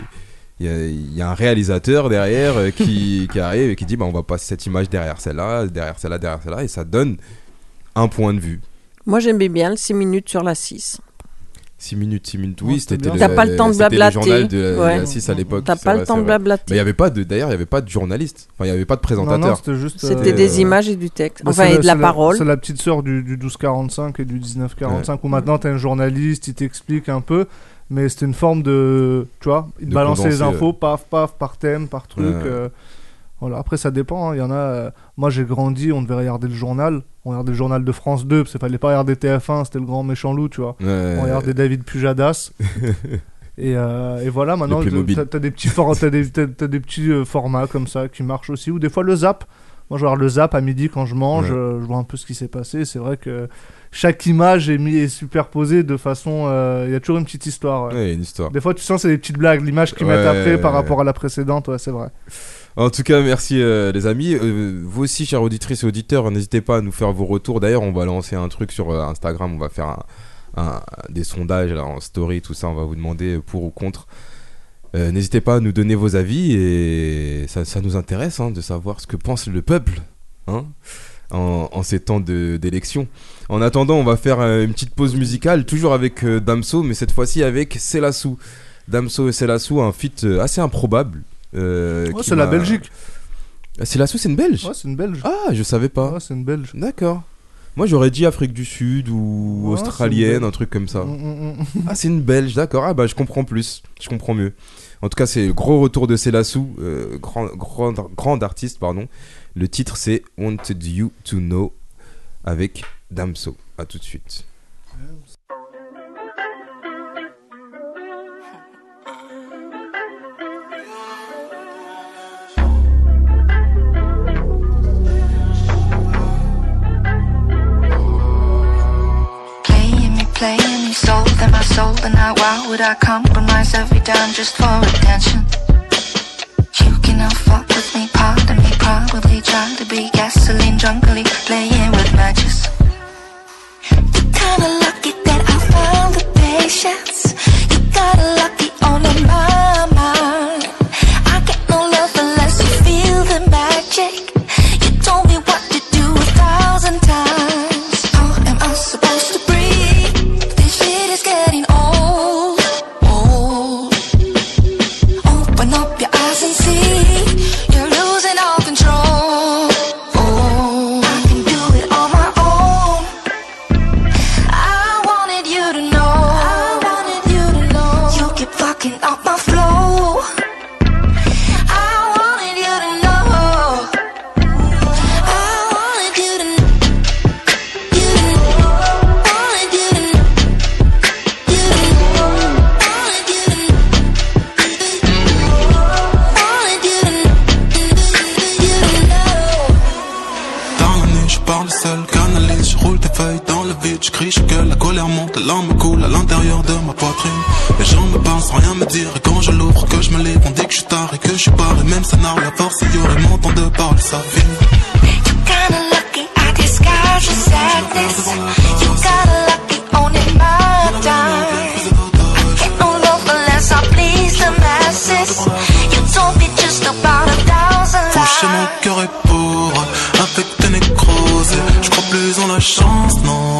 il y, a, il y a un réalisateur derrière euh, qui, [LAUGHS] qui arrive et qui dit bah, on va passer cette image derrière celle-là, derrière celle-là, derrière celle-là, et ça donne un point de vue. moi j'aimais bien le 6 minutes sur la 6. 6 minutes, 6 minutes, Ouais, oui, c'était le, T'as pas le temps de blablater. le journal de la, Ouais. de la 6 à l'époque. T'as pas le temps de blablater. Mais il y avait pas de, d'ailleurs, il y avait pas de journaliste. Enfin, il y avait pas de Non, non, présentateur. c'était juste. C'était euh, des images et du texte. bah, Enfin, et la- de la parole. C'est la petite sœur du, du 1245 et du 1945 où maintenant t'as un journaliste, il t'explique un peu, mais c'était une forme de. Tu vois, il De balançait les infos, paf, paf, par thème, par truc. Ouais. Voilà. Après, ça dépend. hein. Il y en a. euh, moi, j'ai grandi, on devait regarder le journal. On regardait le journal de France 2, parce qu'il fallait pas regarder TF1, c'était le grand méchant loup, tu vois. Ouais. On regardait David Pujadas. [LAUGHS] Et, euh, et voilà, maintenant, t'as t'as des petits, for- t'as des, t'as- t'as des petits euh, formats comme ça qui marchent aussi. Ou des fois, le zap. Moi, je regarde le zap à midi quand je mange. Ouais. je vois un peu ce qui s'est passé. C'est vrai que chaque image est, mis, est superposée de façon. euh, Il y a toujours une petite histoire. ouais. Ouais, il y a une histoire. Des fois, tu sens c'est des petites blagues. L'image qu'ils mettent après par rapport à la précédente, ouais, c'est vrai. En tout cas, merci euh, les amis. Euh, vous aussi, chers auditrices et auditeurs, n'hésitez pas à nous faire vos retours. D'ailleurs, on va lancer un truc sur euh, Instagram. On va faire des sondages en story, tout ça. On va vous demander pour ou contre. N'hésitez pas à nous donner vos avis et ça, nous intéresse hein, de savoir ce que pense le peuple hein, en, en ces temps d'élection. En attendant, on va faire une petite pause musicale, toujours avec Damso, mais cette fois-ci avec Selassou. Damso et Selassou, un feat assez improbable. Euh, Ouais, c'est la Belgique. Ah, c'est une Belge Ouais, c'est une Belge. Ah, je savais pas. Ouais, c'est une Belge. D'accord. Moi, j'aurais dit Afrique du Sud ou Ouais, australienne, un truc comme ça. Mm, mm, mm. [LAUGHS] Ah, c'est une Belge, d'accord. Ah, bah, je comprends plus. Je comprends mieux. En tout cas, c'est le gros retour de Selassou, euh, grand, grand, grand artiste, pardon. Le titre, c'est Wanted You to Know avec Damso. À tout de suite. Soul, and now why would I compromise every dime just for attention? You cannot fuck with me, pardon me, probably try to be gasoline drunkly playing with matches. You're kinda lucky that I found the patience. You got lucky on mind. Gueule, la colère monte, la larme coule à l'intérieur de ma poitrine. Les gens me parlent sans rien me dire, et quand je l'ouvre, que je me livre, on dit que je suis tard et que je suis barré, même scénario, à force, il y aurait mon temps de parler, ça finit. Kinda lucky, I disguise your sadness. You kinda lucky, my time. I get no love unless I please the masses. You told me just about a thousand Faucher mon cœur est pauvre, avec tes nécroses. Je crois plus en la chance, non,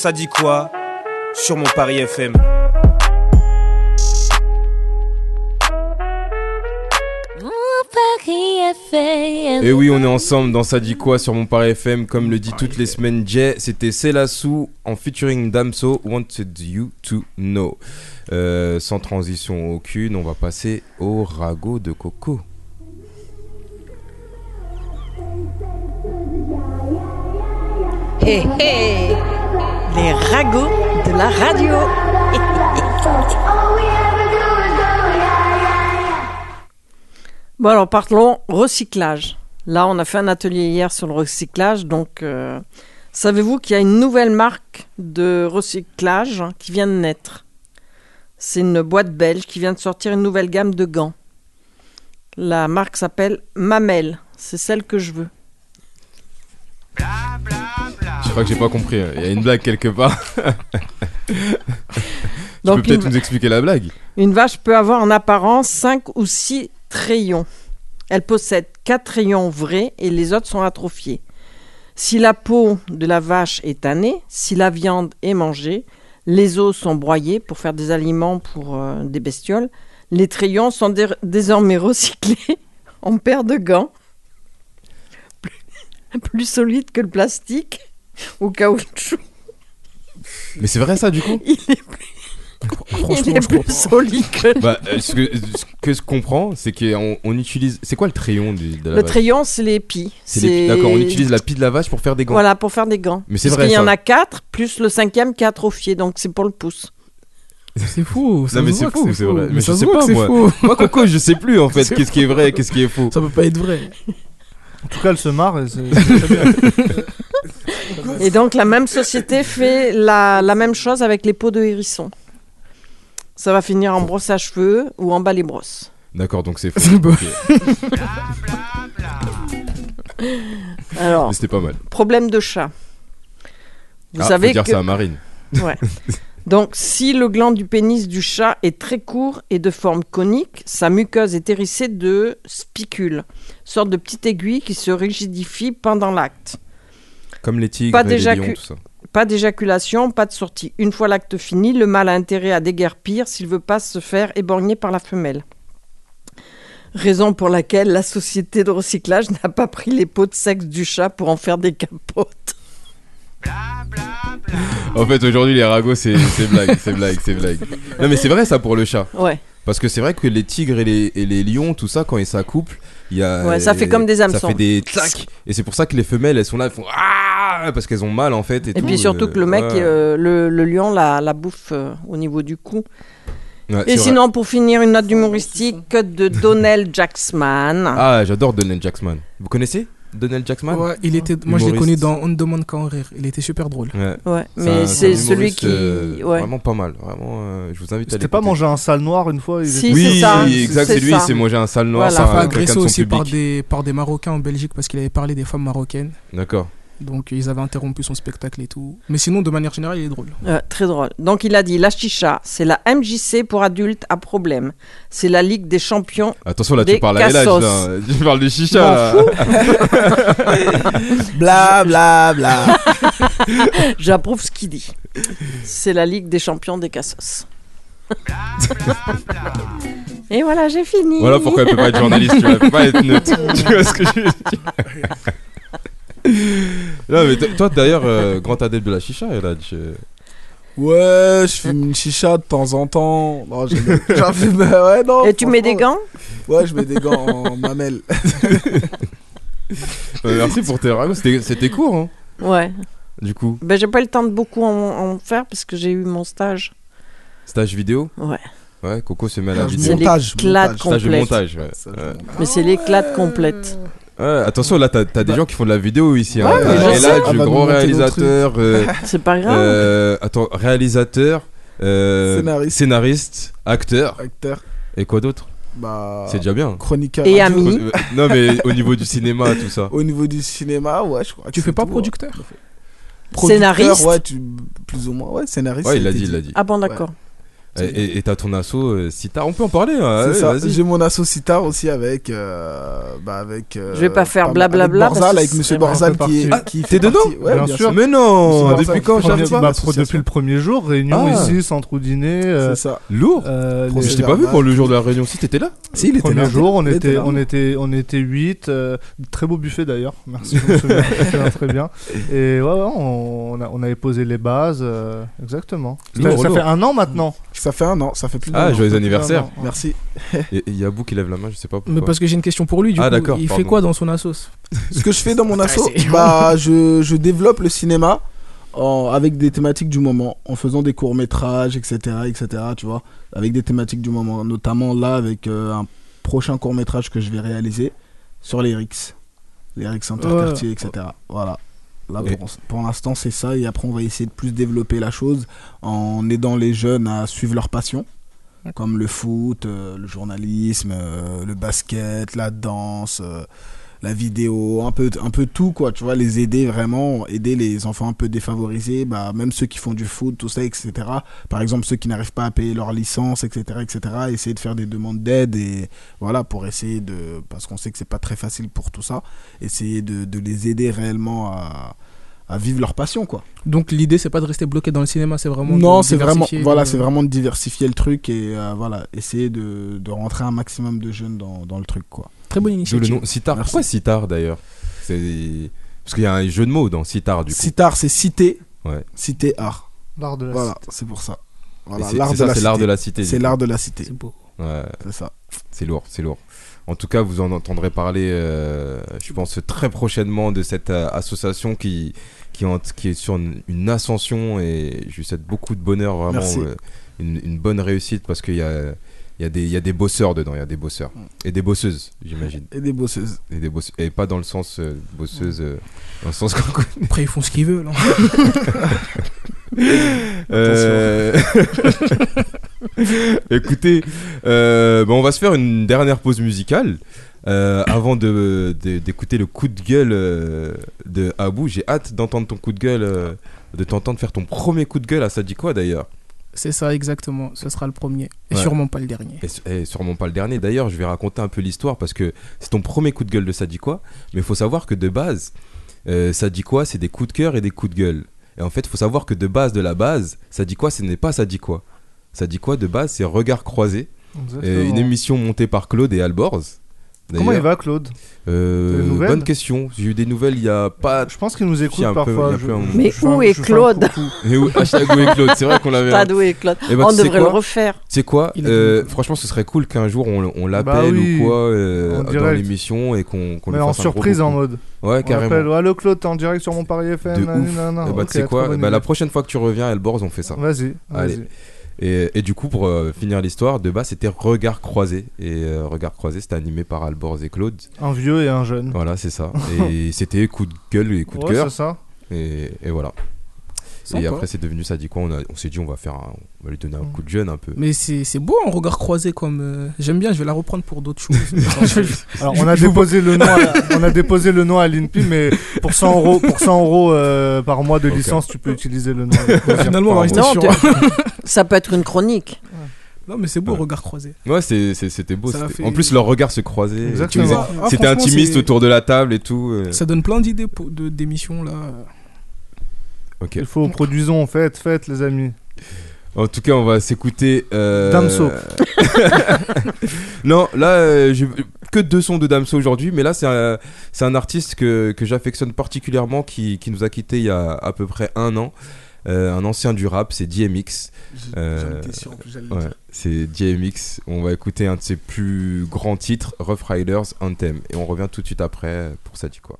Ça dit quoi sur mon Paris FM. Mon Paris FM. Et oui, on est ensemble dans Ça dit quoi sur mon Paris FM. Comme le dit toutes les semaines Jay, c'était Selassou en featuring Damso, Wanted You to Know. Euh, sans transition aucune, on va passer au ragot de Coco. Hé hé Les ragots de la radio Bon alors parlons recyclage. Là on a fait un atelier hier sur le recyclage, donc euh, savez-vous qu'il y a une nouvelle marque de recyclage hein, qui vient de naître? C'est une boîte belge qui vient de sortir une nouvelle gamme de gants. La marque s'appelle Mamel, c'est celle que je veux. Je crois que j'ai pas compris. hein. Il y a une blague quelque part. [LAUGHS] tu Donc, peux peut-être une- nous expliquer la blague Une vache peut avoir en apparence 5 ou 6 rayons. Elle possède 4 rayons vrais et les autres sont atrophiés. Si la peau de la vache est tannée, si la viande est mangée, les os sont broyés pour faire des aliments pour euh, des bestioles, les trayons sont dé- désormais recyclés [LAUGHS] en paire de gants, [LAUGHS] plus, plus solides que le plastique ou caoutchouc. Mais c'est vrai ça du coup? Il est plus, il est plus solide que Bah, euh, ce que, ce que je comprends, c'est qu'on on utilise. C'est quoi le crayon du- de la Le vache? crayon, c'est les pies. C'est les pies. D'accord, on utilise la pie de la vache pour faire des gants. Voilà, pour faire des gants. Mais c'est Parce vrai, qu'il y en a quatre, plus le cinquième qui est atrophié, donc c'est pour le pouce. C'est faux. ça Non, mais se c'est voit que faux, c'est vrai. Mais je ça se sais voit pas, que c'est moi. faux. Moi, Coco, je sais plus, en [LAUGHS] fait, qu'est-ce qui est vrai, qu'est-ce qui est faux. Ça peut pas être vrai. En tout cas, elle se marre et c'est c'est très bien. [LAUGHS] Et donc la même société fait la, la même chose avec les peaux de hérisson. Ça va finir en brosse à cheveux ou en balai brosse. D'accord, donc c'est [LAUGHS] faux. Ok. [LAUGHS] Alors, Mais c'était pas mal. problème de chat. Vous Ah, savez faut dire que ça à Marine. Ouais. Donc, si le gland du pénis du chat est très court et de forme conique, sa muqueuse est hérissée de spicules, sorte de petites aiguilles qui se rigidifient pendant l'acte. Comme les tigres Pas et les lions, tout ça. Pas d'éjaculation, pas de sortie. Une fois l'acte fini, le mâle a intérêt à déguerpir s'il veut pas se faire éborgner par la femelle. Raison pour laquelle la société de recyclage n'a pas pris les peaux de sexe du chat pour en faire des capotes. En fait, aujourd'hui, les ragots, c'est blague, c'est blague, c'est blague. Non, mais c'est vrai ça pour le chat. Ouais. Parce que c'est vrai que les tigres et les, et les lions, tout ça, quand ils s'accouplent, il y a. Ouais, ça fait comme des Ça hameçons. fait des tlac. Et c'est pour ça que les femelles, elles sont là, elles font ah parce qu'elles ont mal en fait. Et, Et tout, puis surtout euh, que le mec, ouais. euh, le, le lion, la, la bouffe euh, au niveau du cou. Ouais, Et sinon, pour finir, une note humoristique de Donnell Jacksman. Ah, j'adore Donald Jackman. Vous connaissez? Donald Jackman Ouais, il était, moi je l'ai connu dans On ne demande qu'à en rire. Il était super drôle. Ouais, mais c'est celui qui- euh, ouais. Vraiment pas mal. Vraiment, euh, je vous invite à C'était pas manger un sale noir une fois il Si, était- Oui, c'est ça, exact, c'est lui, ça. c'est manger un sale noir. Voilà. s'est fait agresser aussi par public. des, par des Marocains en Belgique parce qu'il avait parlé des femmes marocaines. D'accord. Donc ils avaient interrompu son spectacle et tout. Mais sinon, de manière générale, il est drôle. Ouais, très drôle. Donc il a dit la chicha, c'est la MJC pour adultes à problème. C'est la Ligue des champions. Attention, là, des tu parles à l'âge, cassos. là. [LAUGHS] Tu parles de chicha. [LAUGHS] Bla bla bla. [LAUGHS] J'approuve ce qu'il dit. C'est la Ligue des champions des cassos. Et voilà, j'ai fini. Voilà pourquoi elle peut pas être journaliste, tu vois, elle peut pas être neutre. tu vois ce que je veux dire? Non, mais t- toi, d'ailleurs, euh, grand adepte de la chicha, là. tu- Ouais, je fume une chicha de temps en temps. Non, j'ai- [LAUGHS] j'en fume, ouais, non. Et tu mets des gants? Ouais, je mets des gants en [LAUGHS] mamelle. Euh, merci pour tes ragots, c'était court, hein, Ouais. du coup. Ben, j'ai pas eu le temps de beaucoup en, en faire parce que j'ai eu mon stage. Stage vidéo? Ouais. Ouais, Coco se met à la Stage vidéo. montage, l'éclate. Stage de complète. montage, ouais. Stage Ouais. montage. Mais c'est l'éclate complète. Ouais, attention, là, t'as t'as des gens qui font de la vidéo ici. Hein. Ouais, T'as je sais. Ah bah, gros nos réalisateur. euh, [LAUGHS] C'est pas grave. euh, attends, réalisateur, euh, Scénariste. scénariste, acteur. Acteur. Et quoi d'autre? Bah. C'est déjà bien. Chroniqueur. Et ami. Euh, [LAUGHS] Non, mais au niveau du cinéma, tout ça. Au niveau du cinéma, ouais, je crois. que Tu c'est fais pas tout, producteur hein. Producteur, Scénariste? Ouais, tu... plus ou moins. Ouais, scénariste. Ouais, il l'a dit, il l'a dit. Ah bon, d'accord. Et- t'as ton asso, euh, Sitar, on peut en parler hein. J'ai mon asso Sitar aussi avec. euh, bah avec euh, Je vais pas faire blablabla Avec Borzal, que avec Monsieur Borzal qui est. qui t'es dedans Ouais, Bien bien sûr. sûr. Mais non, Monsieur depuis quand premier- Bah, depuis le premier jour, réunion Ah. ici, centre ou dîner. euh, C'est ça. Lourd euh, les- Je t'ai pas vu pour le jour de la réunion, si t'étais là Si, il était Premier là. jour, on était, on était, on était 8. très beau buffet d'ailleurs. Merci, très bien. Et ouais, on, avait posé les bases. exactement. Ça fait un an maintenant. Ça fait un an, ça fait plus d'un Ah, an. joyeux Ça fait anniversaire. an. Merci. [LAUGHS] Et il y a Bou qui lève la main, je sais pas pourquoi. Mais parce que j'ai une question pour lui. Du Ah, coup, d'accord, il fait pardon. quoi dans son assos [LAUGHS] Ce que je fais dans mon asso, c'est- bah, je, je développe le cinéma en- avec des thématiques du moment, en faisant des courts métrages, etc., etc., tu vois, avec des thématiques du moment, notamment là avec euh, un prochain court métrage que je vais réaliser sur les RX, les RX interquartiers, etc. Voilà. Là, pour l'instant, c'est ça, et après, on va essayer de plus développer la chose en aidant les jeunes à suivre leur passion, comme le foot, euh, le journalisme, euh, le basket, la danse. euh, la vidéo, un peu, un peu tout, quoi, tu vois, les aider vraiment, aider les enfants un peu défavorisés, bah, même ceux qui font du foot, tout ça, etc. Par exemple, ceux qui n'arrivent pas à payer leur licence, etc., etc., essayer de faire des demandes d'aide et voilà, pour essayer de, parce qu'on sait que c'est pas très facile pour tout ça, essayer de, de les aider réellement à, à vivre leur passion, quoi. Donc l'idée, c'est pas de rester bloqué dans le cinéma, c'est vraiment. Non, de c'est vraiment, diversifier voilà, le- c'est vraiment de diversifier le truc et euh, voilà, essayer de, de rentrer un maximum de jeunes dans, dans le truc, quoi. Très bonne D'où le initiative. nom Sitar. Merci. Pourquoi Sitar d'ailleurs parce qu'il y a un jeu de mots dans Sitar du coup. Sitar, c'est cité, Ouais. cité art. L'art de la Voilà, cité. c'est pour ça. Voilà, c'est l'art de ça, la c'est l'art cité. de la cité. C'est l'art de la cité. C'est beau. Ouais, C'est ça. c'est lourd, c'est lourd. En tout cas, vous en entendrez parler, euh, je pense, très prochainement de cette euh, association qui, qui, en- qui est sur une, une ascension et je lui souhaite beaucoup de bonheur, vraiment Merci. euh, une, une bonne réussite parce qu'il y a, il y, a des- il y a des bosseurs dedans, il y a des bosseurs. Et des bosseuses, j'imagine. Et des bosseuses. Et, des bosse- et pas dans le sens euh, bosseuse, euh, dans le sens qu'on connaît. Après, ils font ce qu'ils veulent. hein. [LAUGHS] Euh, [LAUGHS] Écoutez, euh, bah, on va se faire une dernière pause musicale. euh, avant de- de- d'écouter le coup de gueule euh, de Abou, j'ai hâte d'entendre ton coup de gueule, euh, de t'entendre faire ton premier coup de gueule à ça dit quoi d'ailleurs C'est ça, exactement. Ce sera le premier. Et Ouais. sûrement pas le dernier. et, sûrement pas le dernier. D'ailleurs, je vais raconter un peu l'histoire parce que c'est ton premier coup de gueule de ça dit quoi. Mais il faut savoir que de base, euh, ça dit quoi C'est des coups de cœur et des coups de gueule. Et en fait, il faut savoir que de base, de la base, ça dit quoi Ce n'est pas ça dit quoi. Ça dit quoi de base C'est Regard croisé. Euh, une émission montée par Claude et Alborz. Comment il va, Claude euh, Bonne question. J'ai eu des nouvelles il y a pas. Je pense qu'il nous écoute peu- parfois. je-. Mais je où est un Claude. Et où- hashtag où est Claude C'est vrai qu'on l'avait. Pas doué, Claude. Eh ben, On devrait le quoi refaire. C'est quoi Euh, dit- Franchement, ce serait cool qu'un jour on, on l'appelle Bah oui, ou quoi euh, en dans l'émission et qu'on lui Mais en fasse gros surprise, en mode. Ouais, On carrément. appelle, Allô Claude, t'es en direct sur mon Paris FM. De ouf. Eh bah, Ok, tu sais quoi Bah. La prochaine fois que tu reviens Elborz, on fait ça. Vas-y, Allez. Et, et du coup, pour euh, finir l'histoire, de base, c'était Regard croisé. Et euh, Regard croisé, c'était animé par Alborz et Claude. Un vieux et un jeune. Voilà, c'est ça. [LAUGHS] Et c'était coup de gueule et coup de cœur. c'est ça. Et, et voilà. Sympa. Et après, c'est devenu ça. Dit quoi On, a- on s'est dit, on va faire, un- on va lui donner un coup de jeune un peu. Mais c'est c'est beau un regard croisé comme. euh, J'aime bien, je vais la reprendre pour d'autres choses. [LAUGHS] Alors, on a déposé le nom, à, [LAUGHS] on a déposé le nom à l'INPI, mais pour 100 euros, pour 100 euros euh, par mois de Ok. licence, tu peux utiliser le nom. [LAUGHS] Finalement, on va rester Non, sur. tu- ça peut être une chronique. Non, mais c'est beau, Ouais. regard croisé. Ouais, c'est- c'est- c'était beau. Ça c'était- fait- En plus, leurs regards se croisaient. Exactement. Tu faisais- Ah, C'était franchement, intimiste c'est- autour de la table et tout. euh. Ça donne plein d'idées pour- de- d'émissions là. Ok. Il faut, produisons, faites, faites, les amis. En tout cas, on va s'écouter. euh, Damso. [LAUGHS] non, là, euh, j'ai que deux sons de Damso aujourd'hui, mais là, c'est un, c'est un artiste que, que j'affectionne particulièrement qui, qui nous a quitté il y a à peu près un an. Euh, un ancien du rap, c'est DMX. Euh, J'en étais sûr, en plus, j'allais le Ouais, dire. c'est DMX. On va écouter un de ses plus grands titres, Rough Riders Anthem. Et on revient tout de suite après pour ça dit quoi.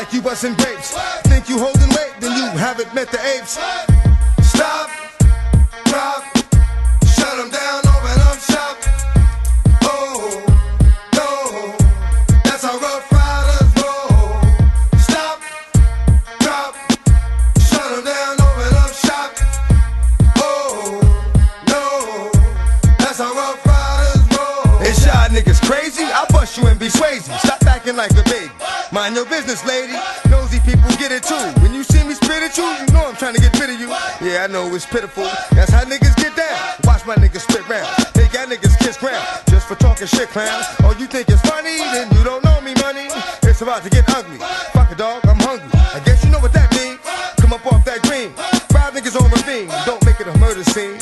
Like you busting grapes. Think you holding weight, then you haven't met the apes. Niggas kiss ground. Just for talking shit, clowns. Oh, you think it's funny? Then you don't know me, money. It's about to get ugly. Fuck a dog, I'm hungry. I guess you know what that means. Come up off that green. Five niggas on ravine. Don't make it a murder scene.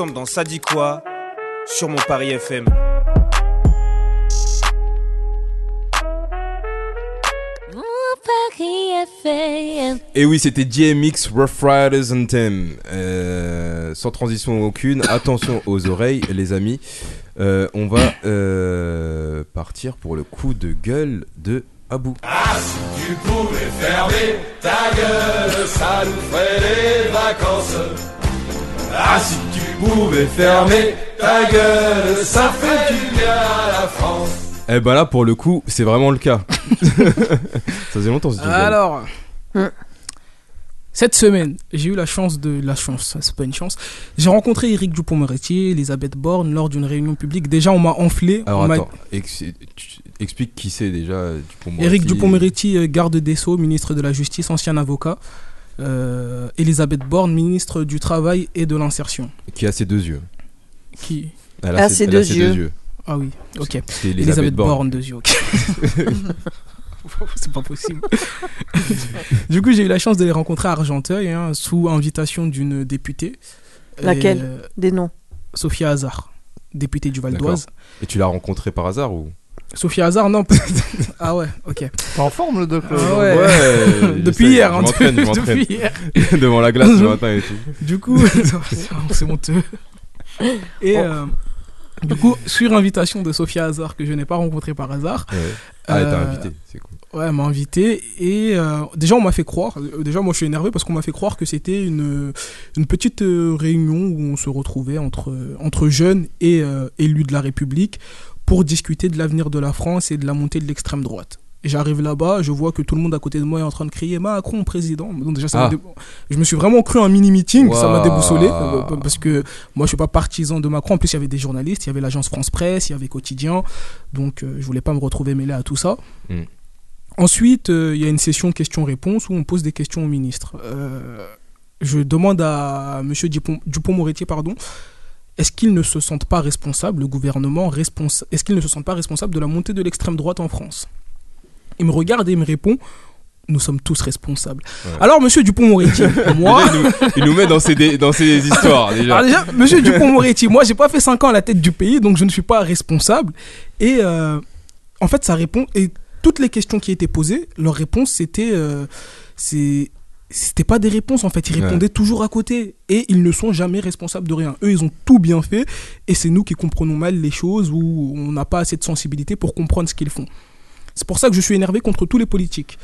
Ensemble dans Ça dit quoi sur mon Paris FM. Mon Paris FM. Et oui, c'était DMX Rough Riders Anthem. Euh, sans transition aucune. Attention aux oreilles, les amis. Euh, on va euh, partir pour le coup de gueule de Abou. Ah, si tu pouvais fermer ta gueule, ça nous ferait vacances. Ah, si pouvais fermer ta gueule, ça fait du bien à la France. Eh ben là, pour le coup, c'est vraiment le cas. [LAUGHS] Ça faisait longtemps ce. Alors, cette semaine, j'ai eu la chance de. La chance, c'est pas une chance. J'ai rencontré Eric Dupont-Moretti, Elisabeth Borne lors d'une réunion publique. Déjà, on m'a enflé. Alors on attends, ex- explique qui c'est déjà Dupont-Moretti. Eric Dupont-Moretti, euh, garde des Sceaux, ministre de la Justice, ancien avocat. Euh, Elisabeth Borne, ministre du Travail et de l'Insertion. Qui a ses deux yeux. Qui Elle a Ah, ses- ses elle a deux ses deux yeux. Ah oui, ok. C'est Elisabeth Borne. deux yeux, ok. [LAUGHS] C'est pas possible. [LAUGHS] du coup, j'ai eu la chance de les rencontrer à Argenteuil, hein, sous invitation d'une députée. Laquelle? Euh, Des noms. Sophia Hazard, députée du Val d'Oise. Et tu l'as rencontré par hasard ou? Sophia Hazard, non. ah ouais, ok. T'es en forme le doc Ah ouais. Depuis sais, hier. hein, depuis hier. [LAUGHS] [LAUGHS] Devant la glace le [LAUGHS] matin et tout. Du coup, c'est honteux. Et euh, du coup, sur invitation de Sophia Hazard, que je n'ai pas rencontrée par hasard. Ouais. Ah, elle t'a euh, invité, c'est cool. Ouais, elle m'a invité. Et euh, déjà, on m'a fait croire. euh, Déjà, moi, je suis énervé parce qu'on m'a fait croire que c'était une, une petite réunion où on se retrouvait entre, entre jeunes et euh, élus de la République pour discuter de l'avenir de la France et de la montée de l'extrême droite. Et j'arrive là-bas, je vois que tout le monde à côté de moi est en train de crier Macron président. Donc déjà, ça Ah. dé- je me suis vraiment cru un mini meeting, ça m'a déboussolé euh, parce que moi je suis pas partisan de Macron. En plus, il y avait des journalistes, il y avait l'agence France Presse, il y avait Quotidien, donc euh, je voulais pas me retrouver mêlé à tout ça. Mm. Ensuite, euh, il y a une session questions-réponses où on pose des questions au ministre. Euh, je demande à Monsieur Dupont- Dupont-Moretti, pardon, est-ce qu'ils ne se sentent pas responsables, le gouvernement responsa- est-ce qu'ils ne se sentent pas responsables de la montée de l'extrême droite en France? Il me regarde et il me répond, nous sommes tous responsables. Ouais. Alors, Monsieur Dupont-Moretti, [LAUGHS] moi, Déjà, il, nous, il nous met dans ses, dé- dans ses [LAUGHS] histoires déjà. alors déjà, monsieur Dupont-Moretti, moi, j'ai pas fait 5 ans à la tête du pays, donc je ne suis pas responsable. Et euh, en fait, ça répond. Et toutes les questions qui étaient posées, leur réponse, c'était. euh, c'est c'était pas des réponses en fait, ils Ouais. répondaient toujours à côté et ils ne sont jamais responsables de rien. Eux, ils ont tout bien fait et c'est nous qui comprenons mal les choses ou on n'a pas assez de sensibilité pour comprendre ce qu'ils font. C'est pour ça que je suis énervé contre tous les politiques.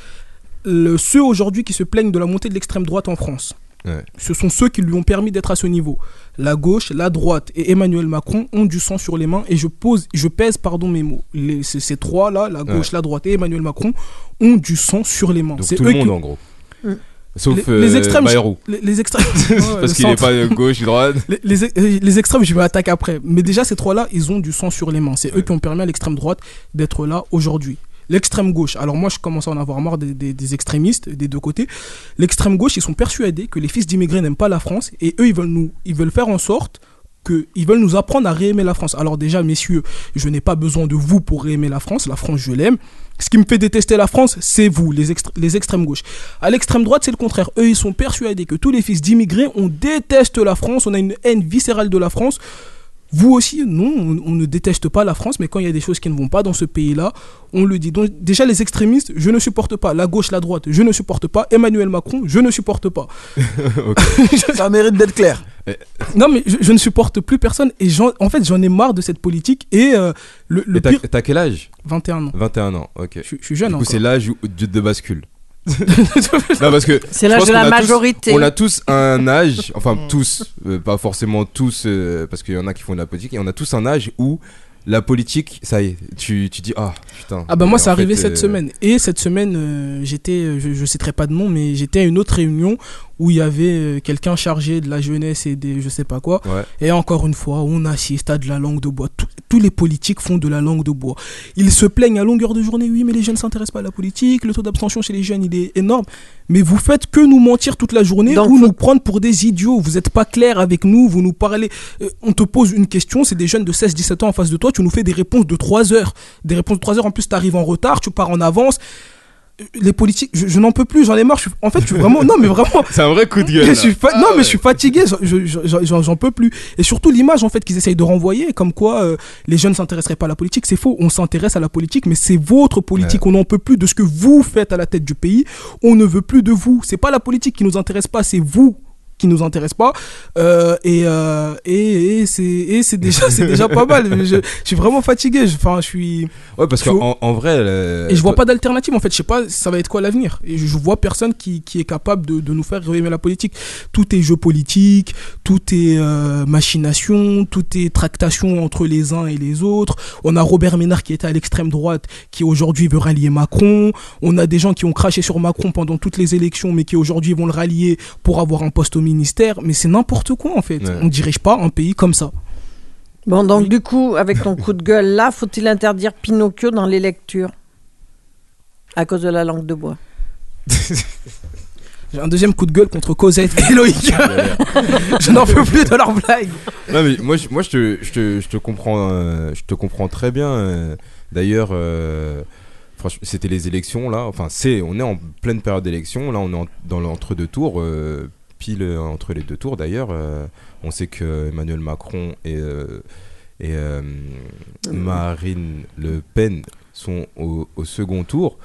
Le- ceux aujourd'hui qui se plaignent de la montée de l'extrême droite en France, Ouais. ce sont ceux qui lui ont permis d'être à ce niveau. La gauche, la droite et Emmanuel Macron ont du sang sur les mains et je pose, je pèse pardon mes mots. Les- ces, ces trois là, la gauche, Ouais. la droite et Emmanuel Macron ont du sang sur les mains. C'est tout le eux monde qui- en gros. Sauf les, les euh, extrêmes, Bayrou. les, les extrêmes, [LAUGHS] Parce qu'il est pas de gauche, droite. Les, les, les extrêmes, je vais attaquer après. Mais déjà, ces trois-là, ils ont du sang sur les mains. C'est eux qui ont permis à l'extrême droite d'être là aujourd'hui. L'extrême gauche, alors moi je commence à en avoir marre des, des- des extrémistes des deux côtés. L'extrême gauche, ils sont persuadés que les fils d'immigrés n'aiment pas la France et eux ils veulent nous, ils veulent faire en sorte que ils veulent nous apprendre à réaimer la France. Alors déjà messieurs, je n'ai pas besoin de vous pour réaimer la France. La France je l'aime. Ce qui me fait détester la France, c'est vous, les, les extrêmes gauches. À l'extrême droite, c'est le contraire. Eux, ils sont persuadés que tous les fils d'immigrés, on déteste la France, on a une haine viscérale de la France. Vous aussi, non, on, on ne déteste pas la France, mais quand il y a des choses qui ne vont pas dans ce pays-là, on le dit. Donc déjà les extrémistes, je ne supporte pas. La gauche, la droite, je ne supporte pas. Emmanuel Macron, je ne supporte pas. [LAUGHS] [LAUGHS] Ça mérite d'être clair. Non, mais je, je ne supporte plus personne et j'en- en fait j'en ai marre de cette politique et euh, le, le Et t'as pire. quel âge? 21 ans. 21 ans, ok. Je, suis jeune Du coup, c'est l'âge de bascule. Non, parce que [LAUGHS] C'est l'âge de la qu'on a tous- majorité. on a tous un âge, enfin tous, euh, pas forcément tous, euh, parce qu'il y en a qui font de la politique, et on a tous un âge où la politique, ça y est, tu, tu dis ah putain. Ah bah moi c'est arrivé fait, cette euh, semaine et cette semaine euh, j'étais je, je citerai pas de nom mais j'étais à une autre réunion où il y avait euh, quelqu'un chargé de la jeunesse et des je sais pas quoi Ouais. et encore une fois on assiste à de la langue de bois Tous- tous les politiques font de la langue de bois. Ils se plaignent à longueur de journée oui mais les jeunes s'intéressent pas à la politique le taux d'abstention chez les jeunes il est énorme. Mais vous faites que nous mentir toute la journée ou nous prendre pour des idiots. Vous êtes pas clair avec nous vous nous parlez. Euh, on te pose une question c'est des jeunes de 16 17 ans en face de toi tu nous fais des réponses de 3 heures. Des réponses de 3 heures en plus tu arrives en retard tu pars en avance les politiques je, je n'en peux plus j'en ai marre je suis- en fait je suis vraiment non mais vraiment. [LAUGHS] C'est un vrai coup de gueule. je suis fa- non mais je suis fatigué j'en- je- je- j'en j'en- j'en peux plus. Et surtout l'image en fait qu'ils essayent de renvoyer comme quoi euh, les jeunes s'intéresseraient pas à la politique c'est faux on s'intéresse à la politique mais c'est votre politique on n'en peut plus de ce que vous faites à la tête du pays on ne veut plus de vous. C'est pas la politique qui nous intéresse pas c'est vous qui nous intéresse pas euh, et, euh, et, et c'est et c'est déjà c'est déjà pas mal [LAUGHS] je, je suis vraiment fatigué je- enfin je suis Ouais, parce je- qu'en en vrai. et je vois pas d'alternative en fait. Je sais pas, ça va être quoi l'avenir. Et je, je vois personne qui, qui est capable de, de nous faire aimer la politique. Tout est jeu politique, tout est euh, machination, tout est tractation entre les uns et les autres. On a Robert Ménard qui était à l'extrême droite, qui aujourd'hui veut rallier Macron. On a des gens qui ont craché sur Macron pendant toutes les élections, mais qui aujourd'hui vont le rallier pour avoir un poste au ministère. Mais c'est n'importe quoi en fait. Ouais. On dirige pas un pays comme ça. Bon, donc du coup, avec ton coup de gueule là, faut-il interdire Pinocchio dans les lectures? À cause de la langue de bois. [LAUGHS] J'ai un deuxième coup de gueule contre Cosette et Loïc. [LAUGHS] [LAUGHS] je n'en peux plus de leurs blagues. Non mais moi, je- moi je, te, je, te, je te comprends, euh, je te comprends très bien. euh. D'ailleurs, euh, franchement, c'était les élections là. Enfin, c'est, on est en pleine période d'élection. Là, on est en- dans l'entre-deux tours, euh, pile euh, entre les deux tours. D'ailleurs, euh, on sait que Emmanuel Macron et, euh, et euh, Marine Le Pen sont au, au second tour.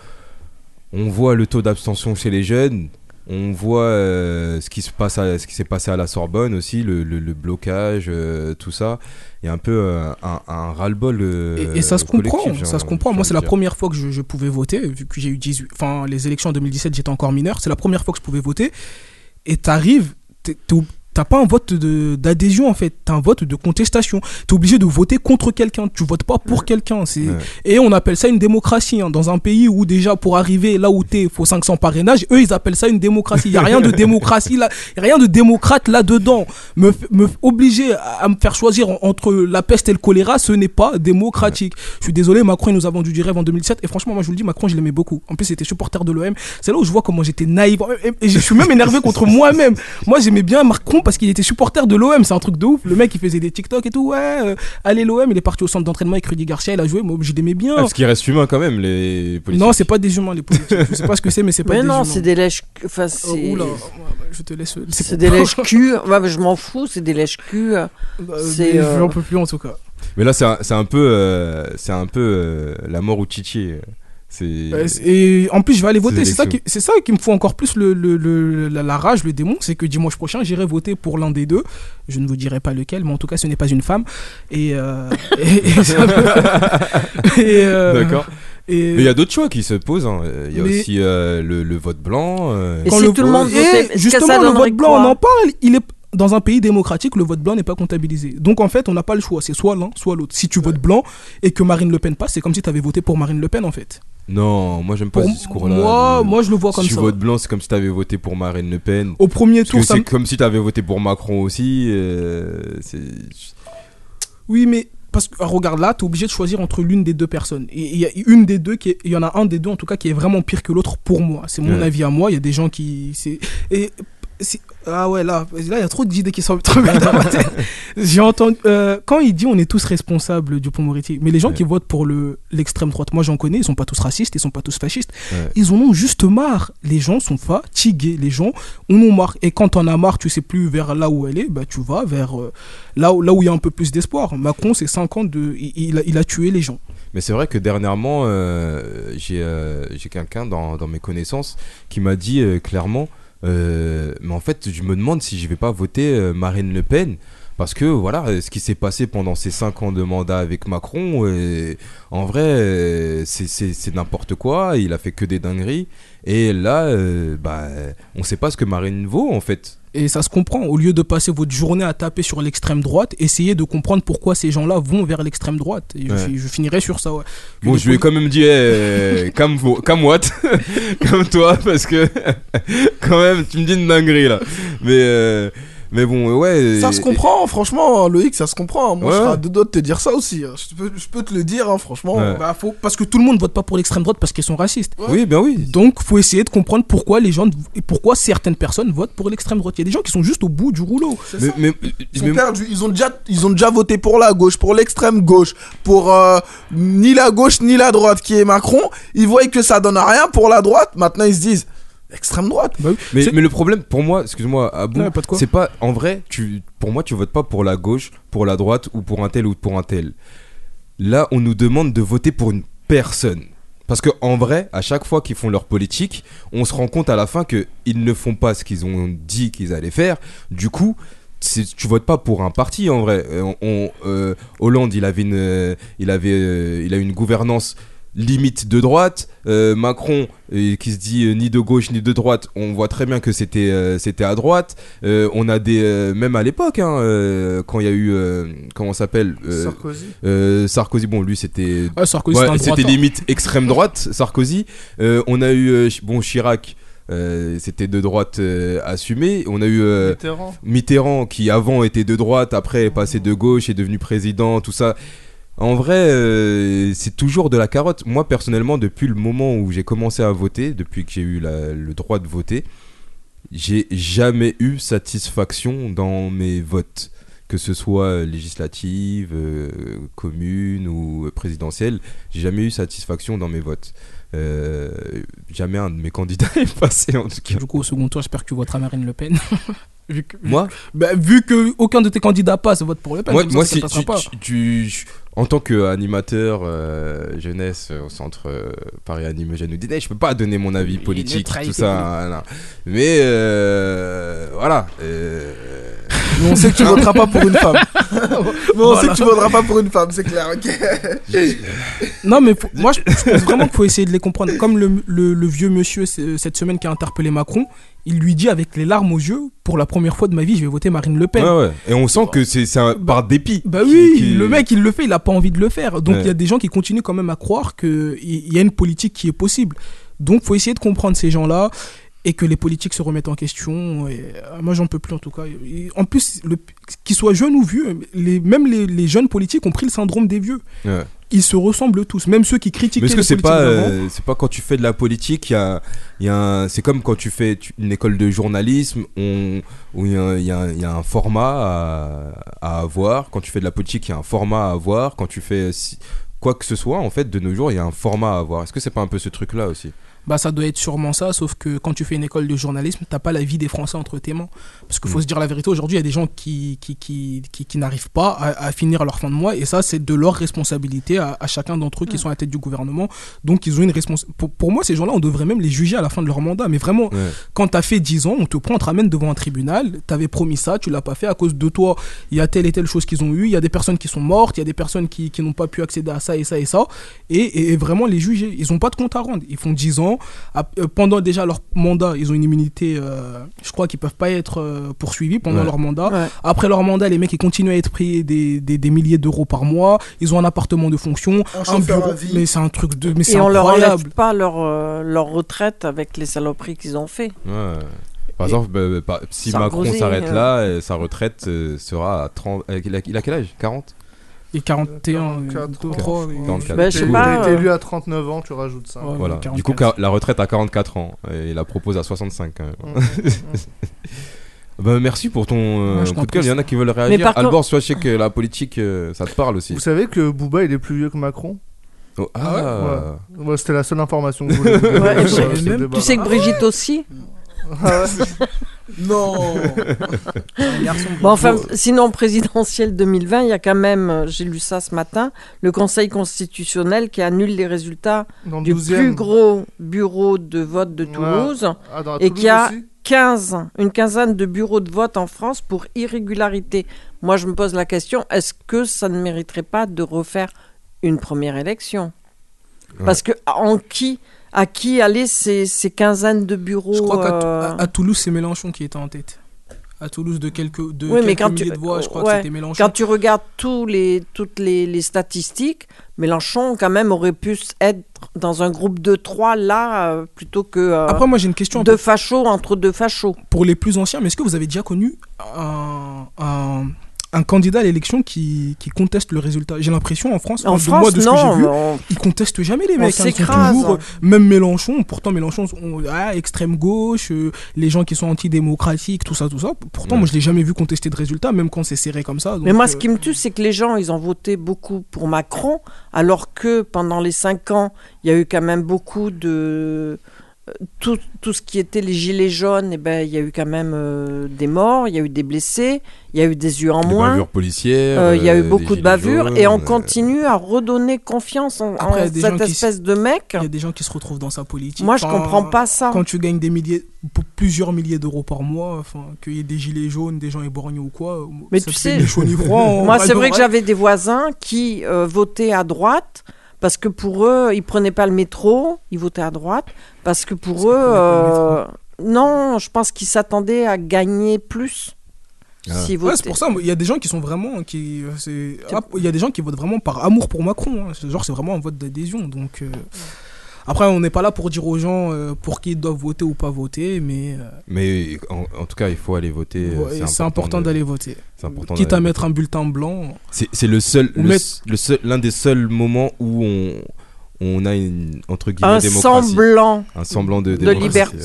On voit le taux d'abstention chez les jeunes. On voit euh, ce qui se passe, à- ce qui s'est passé à la Sorbonne aussi, le, le- le blocage, euh, tout ça. Il y a un peu euh, un, un ras-le-bol. Et, et ça se comprend, ça se comprend. Moi, c'est la première fois que je, je pouvais voter, vu que j'ai eu 18. Enfin, les élections en 2017, j'étais encore mineur. C'est la première fois que je pouvais voter. Et t'arrives, t'es- t'as pas un vote d'adhésion en fait, t'as un vote de contestation. T'es obligé de voter contre quelqu'un. Tu votes pas pour quelqu'un. C'est et on appelle ça une démocratie hein. dans un pays où déjà pour arriver là où t'es, faut 500 parrainages. Eux, ils appellent ça une démocratie. Il y a rien de démocratie là, y a rien de démocrate là dedans. Me, me obliger à, à me faire choisir en- entre la peste et le choléra, ce n'est pas démocratique. Je suis désolé, Macron il nous a vendu du rêve en 2007 et franchement moi je vous le dis, Macron je l'aimais beaucoup. En plus il était supporter de l'OM. C'est là où je vois comment j'étais naïf et, et je suis même énervé contre [LAUGHS] moi-même. Moi j'aimais bien Macron parce qu'il était supporter de l'OM, c'est un truc de ouf. Le mec il faisait des TikTok et tout, ouais, euh, allez l'OM, il est parti au centre d'entraînement avec Rudy Garcia, il a joué, moi je l'aimais bien. Ah, parce qu'il reste humain quand même, les politiques. Non, c'est pas des humains les politiques. Je sais pas ce que c'est, mais c'est pas Mais des non, humains. c'est des lèches. Enfin, Oh, c'est. oula, je te laisse. C'est des lèches cul. Ouais, mais je m'en fous, c'est des lèches cul. C'est. mais euh, J'en peux plus en tout cas. Mais là, c'est un, c'est un peu, euh, c'est un peu euh, la mort ou Chichi. Euh, Et en plus, je vais aller voter. C'est ça, qui, c'est ça qui me fout encore plus le, le- le- la, la rage, le démon. C'est que dimanche prochain, j'irai voter pour l'un des deux. Je ne vous dirai pas lequel, mais en tout cas, ce n'est pas une femme. Et. euh, [LAUGHS] et- et et, euh, D'accord. et- Mais il y a d'autres choix qui se posent. hein. Il y a Mais- aussi euh, le, le vote blanc. euh, Quand Et justement, le vote blanc, on en parle. Il est dans un pays démocratique, le vote blanc n'est pas comptabilisé. Donc en fait, on n'a pas le choix. C'est soit l'un, soit l'autre. Si tu votes blanc et que Marine Le Pen passe, c'est comme si tu avais voté pour Marine Le Pen en fait. Non, moi j'aime pas Pour ce discours-là. moi- je le vois comme si ça. tu votes blanc, c'est comme si t'avais voté pour Marine Le Pen. Au premier Parce tour, c'est me- comme si t'avais voté pour Macron aussi. euh. Oui, mais parce que regarde là, tu es obligé de choisir entre l'une des deux personnes. Et il y a une des deux qui il y en a un des deux en tout cas qui est vraiment pire que l'autre pour moi. C'est mon Ouais. avis à moi. Il y a des gens qui c'est et si- ah ouais, là, là, il y a trop d'idées qui sont [LAUGHS] dans ma tête. J'ai entendu, euh, quand il dit on est tous responsables du pont Moretti, mais les gens qui votent pour le, l'extrême droite, moi j'en connais, ils sont pas tous racistes, ils sont pas tous fascistes, Ouais. ils en ont juste marre. Les gens sont fatigués, les gens en ont marre. Et quand t'en as marre, tu sais plus vers là où elle est, bah tu vas vers euh, là, où, là où il y a un peu plus d'espoir. Macron, c'est 5 ans de. Il, il a, il a tué les gens. Mais c'est vrai que dernièrement, euh, j'ai euh, quelqu'un dans, dans mes connaissances qui m'a dit clairement, euh, mais en fait, je me demande si je vais pas voter euh, Marine Le Pen. Parce que voilà, euh, ce qui s'est passé pendant ces 5 ans de mandat avec Macron, en vrai, euh, c'est n'importe quoi. Il a fait que des dingueries. Et là, euh, bah, on sait pas ce que Marine vaut en fait. Et ça se comprend. Au lieu de passer votre journée à taper sur l'extrême droite, essayez de comprendre pourquoi ces gens-là vont vers l'extrême droite. Et je, Ouais. fi- je finirai sur ça. Ouais. Bon, je lui ai quand même dit, eh, comme, vous- comme what Comme toi, parce que [LAUGHS] quand même, tu me dis une dinguerie là. Mais, euh, mais bon, ouais. Ça se comprend, franchement, Loïc, ça se comprend. Moi, Ouais. je serais à deux doigts de te dire ça aussi. hein. Je peux, je peux te le dire, hein, franchement. Ouais. Bah, faut- parce que tout le monde vote pas pour l'extrême droite parce qu'ils sont racistes. Oui, ben oui. Donc, faut essayer de comprendre pourquoi les gens et pourquoi certaines personnes votent pour l'extrême droite. Il y a des gens qui sont juste au bout du rouleau. Ça. Ils sont perdus. Ils ont déjà, ils ont déjà voté pour la gauche, pour l'extrême gauche, pour euh, ni la gauche ni la droite qui est Macron. Ils voient que ça donne rien pour la droite. Maintenant, ils se disent extrême droite. Mais, mais le problème pour moi, excuse-moi, c'est pas en vrai, tu, pour moi, tu votes pas pour la gauche, pour la droite ou pour un tel ou pour un tel. Là, on nous demande de voter pour une personne. Parce que en vrai, à chaque fois qu'ils font leur politique, on se rend compte à la fin que ils ne font pas ce qu'ils ont dit qu'ils allaient faire. Du coup, tu votes pas pour un parti en vrai. Euh, on- on- euh, Hollande, il avait une, euh, il avait, euh, il a une gouvernance limite de droite. Euh, Macron, euh, qui se dit euh, ni de gauche ni de droite, on voit très bien que c'était, euh, c'était à droite. Euh, on a des, euh, même à l'époque, hein, euh, quand il y a eu, euh, comment s'appelle euh, Sarkozy. euh, Sarkozy, bon, lui c'était, Ah, Sarkozy, Ouais, c'était droitain. limite extrême droite. Sarkozy. Euh, on a eu, euh, bon, Chirac. euh, c'était de droite euh, assumé. On a eu euh, Mitterrand. Mitterrand qui avant était de droite, après est passé de gauche, est devenu président, tout ça. En vrai, euh, c'est toujours de la carotte. Moi, personnellement, depuis le moment où j'ai commencé à voter, depuis que j'ai eu le droit de voter, j'ai jamais eu satisfaction dans mes votes. Que ce soit législative, euh, commune ou présidentielle, j'ai jamais eu satisfaction dans mes votes. Euh, jamais un de mes candidats [LAUGHS] est passé en tout cas. Du coup, au second tour, j'espère que tu voteras Marine Le Pen. [LAUGHS] vu que, Moi bah, Vu que aucun de tes candidats passe, vote pour Le Pen. Moi, moi, ça si tu, pas. tu- tu- en tant qu'animateur euh, jeunesse euh, au centre euh, Paris Anime Jeune ou Dîner, je peux pas donner mon avis politique, tout ça. non. Mais euh, voilà. Mais on sait que tu voteras pas pour une femme. [LAUGHS] Mais on sait que tu voteras pas pour une femme, c'est clair, ok. Non, mais moi, je, pense vraiment qu'il faut essayer de les comprendre. Comme le, le- le vieux monsieur cette semaine qui a interpellé Macron, il lui dit avec les larmes aux yeux pour la première fois de ma vie, je vais voter Marine Le Pen. ouais, ouais. Et on sent que c'est un- par dépit. Bah oui, qui- le mec il le fait, il a pas envie de le faire. Donc il Ouais. y a des gens qui continuent quand même à croire qu'il y a une politique qui est possible. Donc faut essayer de comprendre ces gens-là et que les politiques se remettent en question. Et, euh, moi j'en peux plus en tout cas. Et en plus, qu'ils soient jeunes ou vieux, les, même les, les jeunes politiques ont pris le syndrome des vieux. Ouais. Ils se ressemblent tous, même ceux qui critiquaient Mais est-ce que c'est pas, euh, c'est pas quand tu fais de la politique, il y a, y a c'est comme quand tu fais une école de journalisme, on, où il y, a un- y y a format à, à avoir. Quand tu fais de la politique, il y a un format à avoir. Quand tu fais si- quoi que ce soit, en fait, de nos jours, il y a un format à avoir. Est-ce que c'est pas un peu ce truc-là aussi? Bah ça doit être sûrement ça, sauf que quand tu fais une école de journalisme, t'as pas la vie des Français entre tes mains. Parce qu'il faut Mm. se dire la vérité, aujourd'hui, il y a des gens qui, qui, qui, qui, qui n'arrivent pas à, à finir leur fin de mois, et ça, c'est de leur responsabilité à, à chacun d'entre eux qui sont à la tête du gouvernement. Donc, ils ont une responsabilité. Pour, pour moi, ces gens-là, on devrait même les juger à la fin de leur mandat. Mais vraiment, Ouais. quand t'as fait 10 ans, on te prend, on te ramène devant un tribunal, t'avais promis ça, tu l'as pas fait, à cause de toi, il y a telle et telle chose qu'ils ont eu, il y a des personnes qui sont mortes, il y a des personnes qui, qui n'ont pas pu accéder à ça et ça et ça, et, et- et vraiment les juger. Ils ont pas de compte à rendre. Ils font 10 ans, euh, pendant déjà leur mandat, ils ont une immunité, euh, je crois qu'ils peuvent pas être euh, poursuivis pendant Ouais. leur mandat. Après leur mandat, les mecs, ils continuent à être payés des, des, des milliers d'euros par mois, ils ont un appartement de fonction, Un bureau, mais c'est un truc de... Mais c'est Et on leur enlève incroyable. pas leur, euh, leur retraite avec les saloperies qu'ils ont fait. Ouais. Par exemple, bah, bah, si Sarkozy, Macron s'arrête euh. là, sa retraite euh, sera à 30. euh, il, a, il a quel âge? 40 Et 41, 44 2, ans. 3, euh, 44. Bah, je sais pas, été euh, élu à 39 ans, tu rajoutes ça. Ouais. Voilà. 44. Du coup, la retraite à 44 ans. Et il la propose à 65 quand même. Bah, merci pour ton euh, Ouais, coup de cœur. Il y en a qui veulent Mais réagir. par contre- Albor, toi, je sais que la politique, euh, ça te parle aussi. Vous savez que Booba il est plus vieux que Macron? Oh, ah, Ouais. Ouais, C'était la seule information que [LAUGHS] je voulais. Tu sais que Brigitte aussi? Ah ouais. [LAUGHS] Non Un garçon. Bon, enfin, sinon, présidentielle 2020, il y a quand même, euh, j'ai lu ça ce matin, le Conseil constitutionnel qui annule les résultats Dans du 12e. plus gros bureau de vote de Toulouse Ah, dans la et Toulouse qui a aussi 15, une quinzaine de bureaux de vote en France pour irrégularité. Moi, je me pose la question, est-ce que ça ne mériterait pas de refaire une première élection? Parce que en qui, à qui allaient ces, ces quinzaines de bureaux Je crois qu'à euh, à, Toulouse, c'est Mélenchon qui était en tête. À Toulouse, de quelques, de Oui, mais quelques quand milliers tu, de voix, je crois ouais, que c'était Mélenchon. quand tu regardes tous les, toutes les, les statistiques, Mélenchon, quand même, aurait pu être dans un groupe de trois, là, euh, plutôt que euh, Après, moi, j'ai une question. deux fachos entre deux fachos. Pour les plus anciens, mais est-ce que vous avez déjà connu un, un, un candidat à l'élection qui, qui conteste le résultat J'ai l'impression en France, En de France, moi, de ce non, que j'ai vu, on- ils contestent jamais les mecs. hein, ils sont s'écrase. toujours, euh, même Mélenchon, pourtant Mélenchon, on- ah, extrême gauche, euh, les gens qui sont antidémocratiques, tout ça, tout ça. Pourtant, Ouais. moi, je l'ai jamais vu contester de résultat, même quand c'est serré comme ça. Mais moi, euh, ce qui me tue, c'est que les gens, ils ont voté beaucoup pour Macron, alors que pendant les cinq ans, il y a eu quand même beaucoup de... euh, Tout, tout ce qui était les gilets jaunes, eh ben, il y a eu quand même euh, des morts, il y a eu des blessés, il y a eu des yeux en des moins. bavures policières. Euh, Il y a euh, eu des beaucoup de bavures jaunes, et on euh, continue à redonner confiance en, Après, cette qui espèce de mec. Il y a des gens qui se retrouvent dans sa politique. Moi, je Enfin, comprends pas ça. Quand tu gagnes des milliers, p- plusieurs milliers d'euros par mois, enfin, qu'il y ait des gilets jaunes, des gens éborgnés ou quoi. Mais ça tu sais, froid. moi, c'est vrai que j'avais des voisins qui euh, votaient à droite parce que pour eux, ils prenaient pas le métro, ils votaient à droite parce que pour eux, euh, non, je pense qu'ils s'attendaient à gagner plus. Ah. Ouais, c'est pour ça, il y a des gens qui sont vraiment. Qui, euh, ah, Il y a des gens qui votent vraiment par amour pour Macron. hein. C'est- Genre, c'est vraiment un vote d'adhésion. Donc. euh, Après, on n'est pas là pour dire aux gens euh, pour qui ils doivent voter ou pas voter, mais euh, Mais en, en tout cas, il faut aller voter. euh, ouais, c'est important d'aller voter. C'est important. Quitte à mettre un bulletin blanc. C'est le seul, mettre- le seul, l'un des seuls moments où on, on a une entre guillemets Un démocratie. semblant un semblant de, de démocratie. liberté.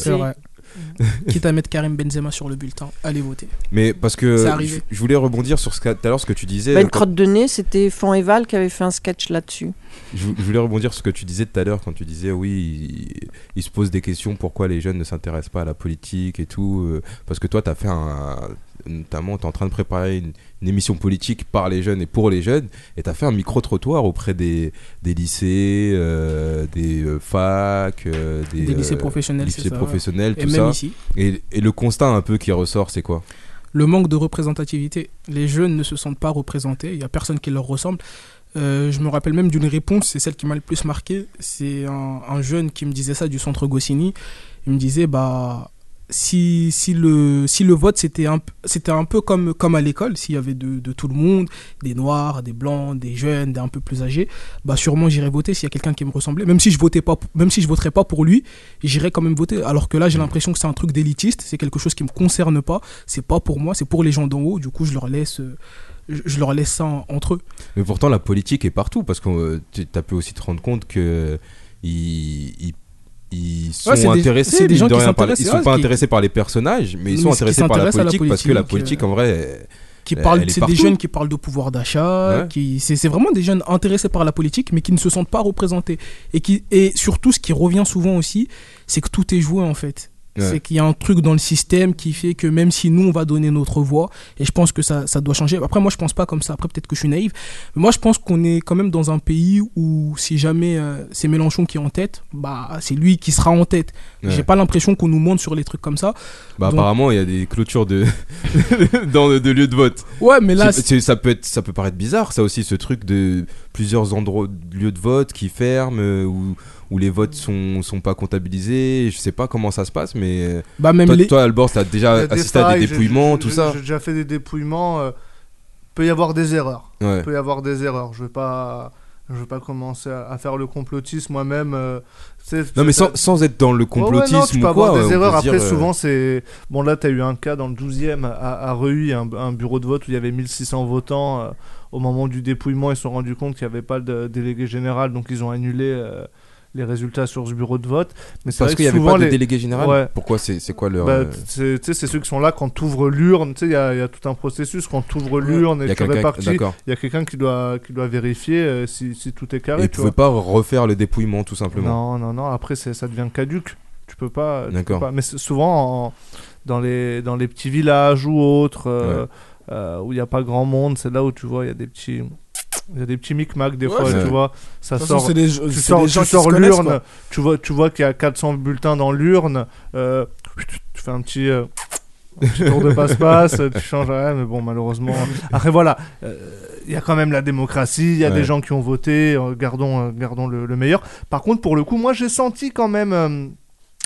Vrai. Quitte à mettre Karim Benzema sur le bulletin, allez voter. Mais parce que je, voulais rebondir sur ce que tout à l'heure ce que tu disais. Bah, une quand- crotte de nez, c'était Fan qui avait fait un sketch là-dessus. je, je voulais rebondir sur ce que tu disais tout à l'heure quand tu disais oui, il, il se pose des questions pourquoi les jeunes ne s'intéressent pas à la politique et tout. euh, parce que toi, tu as fait un. Notamment, tu es en train de préparer une, une émission politique par les jeunes et pour les jeunes. Et tu as fait un micro-trottoir auprès des, des lycées, euh, des euh, facs, euh, des, Des lycées professionnels, lycées ouais. Et tout même ça. ici. Et, et le constat un peu qui ressort, c'est quoi? Le manque de représentativité. Les jeunes ne se sentent pas représentés, il n'y a personne qui leur ressemble. Euh, je me rappelle même d'une réponse, c'est celle qui m'a le plus marqué. C'est un, un jeune qui me disait ça du centre Goscinny. Il me disait bah si, si, le, si le vote c'était un, un peu comme, comme à l'école, s'il y avait de, de tout le monde, des noirs, des blancs, des jeunes, des un peu plus âgés, bah sûrement j'irais voter s'il y a quelqu'un qui me ressemblait. Même si je votais pas, même si je voterais pas pour lui, j'irais quand même voter. Alors que là, j'ai l'impression que c'est un truc d'élitiste, c'est quelque chose qui me concerne pas, c'est pas pour moi, c'est pour les gens d'en haut. Du coup, je leur laisse, euh, je, leur laisse ça en- entre eux. Mais pourtant, la politique est partout parce que tu as pu aussi te rendre compte que ils, ils, ils sont Ouais, c'est des- intéressés. c'est des mine gens de qui rien, par- Ils sont ouais, pas qui- intéressés par les personnages, mais ils sont mais intéressés par la politique, parce que la politique, politique, en vrai, qui c'est des jeunes qui parlent de pouvoir d'achat, Ouais. qui c'est c'est vraiment des jeunes intéressés par la politique, mais qui ne se sentent pas représentés. Et qui et surtout, ce qui revient souvent aussi, c'est que tout est joué en fait. Ouais. C'est qu'il y a un truc dans le système qui fait que même si nous on va donner notre voix, et je pense que ça, ça doit changer. Après, moi je pense pas comme ça. Après, peut-être que je suis naïf. Mais moi je pense qu'on est quand même dans un pays où si jamais euh, c'est Mélenchon qui est en tête, bah c'est lui qui sera en tête. Ouais. J'ai pas l'impression qu'on nous montre sur les trucs comme ça. bah, Donc- apparemment, il y a des clôtures de, [LAUGHS] dans, de lieux de vote. Ouais, mais là, ça, peut être, ça peut paraître bizarre, ça aussi, ce truc de plusieurs endroits, lieux de vote qui ferment, euh, où, où les votes sont, sont pas comptabilisés. Je sais pas comment ça se passe, mais. Bah, même toi, les- toi, Albor, t'as déjà des assisté à des dépouillements, tout ça J'ai déjà fait des dépouillements. euh, peut y avoir des erreurs. Ouais. Peut y avoir des erreurs. Je vais pas, je vais pas commencer à, faire le complotisme moi-même. euh, Non, mais sans, sans être dans le Ouais, ouais, complotisme non, tu peux ou avoir quoi. des on erreurs. Après, dire, euh, souvent, c'est. Bon, là, tu as eu un cas dans le 12e à, à Reuilly, un, un bureau de vote où il y avait 1600 votants. euh, au moment du dépouillement, ils se sont rendus compte qu'il n'y avait pas de délégué général, donc ils ont annulé. euh, les résultats sur ce bureau de vote. Mais c'est Parce qu'il n'y avait souvent pas de les- délégué général Ouais. Pourquoi c'est c'est quoi leur. Bah, euh, c'est tu sais, c'est ceux qui sont là quand tu ouvres l'urne. Tu sais, il y, a- il y a tout un processus. Quand tu ouvres l'urne Il y et a que répartis, il y a quelqu'un qui doit, qui doit vérifier euh, si, si tout est carré. Et tu pouvaient vois. pas refaire le dépouillement tout simplement. Non, non, non. Après, c'est- ça devient caduque. Tu peux pas. tu peux D'accord. pas. Mais souvent en- dans, les, dans les petits villages ou autres, euh, euh, où il n'y a pas grand monde, c'est là où tu vois, il y a des petits. Il y a des petits micmacs des Ouais, fois, tu vois. Ça façon, sort. des- tu sors, tu l'urne, tu vois, tu vois qu'il y a 400 bulletins dans l'urne. euh, tu fais un petit. euh, un petit tour de passe-passe, tu changes, ouais, mais bon, malheureusement. Après, voilà, euh, il y a quand même la démocratie, il y a Ouais. des gens qui ont voté, gardons, gardons le, le meilleur. Par contre, pour le coup, moi, j'ai senti quand même.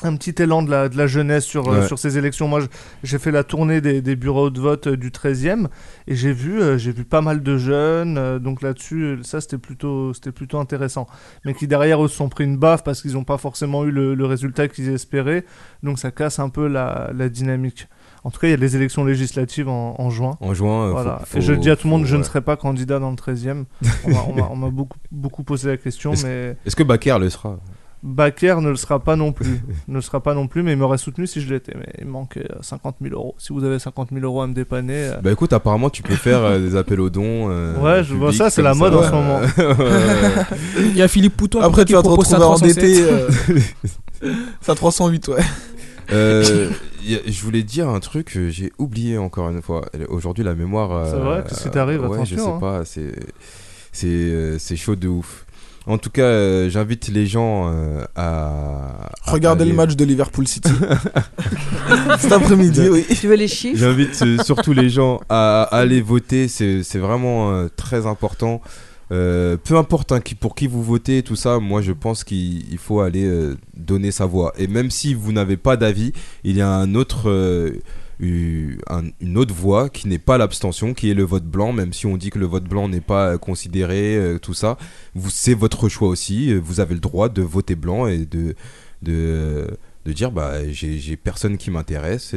Un petit élan de la, de la jeunesse sur, euh, sur ces élections. Moi, j'ai fait la tournée des, des bureaux de vote euh, du 13e et j'ai vu, euh, j'ai vu pas mal de jeunes. donc là-dessus, ça, c'était plutôt, c'était plutôt intéressant. Mais qui derrière eux se sont pris une baffe parce qu'ils n'ont pas forcément eu le, le résultat qu'ils espéraient. Donc ça casse un peu la, la dynamique. En tout cas, il y a les élections législatives en, en juin. En juin, voilà. faut- et je dis à tout le monde, je ne serai pas candidat dans le 13e. On m'a- beaucoup, beaucoup posé la question, [LAUGHS] Est-ce mais... est-ce que Baker le sera? Baker ne le sera pas non plus. [LAUGHS] ne le sera pas non plus, mais il m'aurait soutenu si je l'étais. Mais il manque euh, 50 000 euros. Si vous avez 50 000 euros à me dépanner. euh, Bah écoute, apparemment tu peux faire euh, des appels aux dons. euh, Ouais, je vois ça, c'est la mode en ce moment. [LAUGHS] Il y a Philippe Pouton Après, qui tu vas te retrouver 307. endetté. euh, [LAUGHS] Ça 308, ouais. Euh, a- je voulais dire un truc que j'ai oublié encore une fois. Aujourd'hui, la mémoire. euh, C'est vrai Qu'est-ce qui t'arrive? Ouais, je sais hein. pas. C'est c'est euh, c'est chaud de ouf. En tout cas, euh, j'invite les gens euh, à Regardez le match de Liverpool City. [LAUGHS] Cet après-midi, oui. Tu veux les chiffres? J'invite euh, surtout les gens à, à aller voter, c'est vraiment euh, très important. Euh, peu importe hein, qui, pour qui vous votez, tout ça, moi je pense qu'il il faut aller euh, donner sa voix. Et même si vous n'avez pas d'avis, il y a un autre, euh, une autre voie qui n'est pas l'abstention, qui est le vote blanc, même si on dit que le vote blanc n'est pas euh, considéré, euh, tout ça. C'est votre choix aussi, euh, vous avez le droit de voter blanc et de, de, de dire bah, j'ai personne qui m'intéresse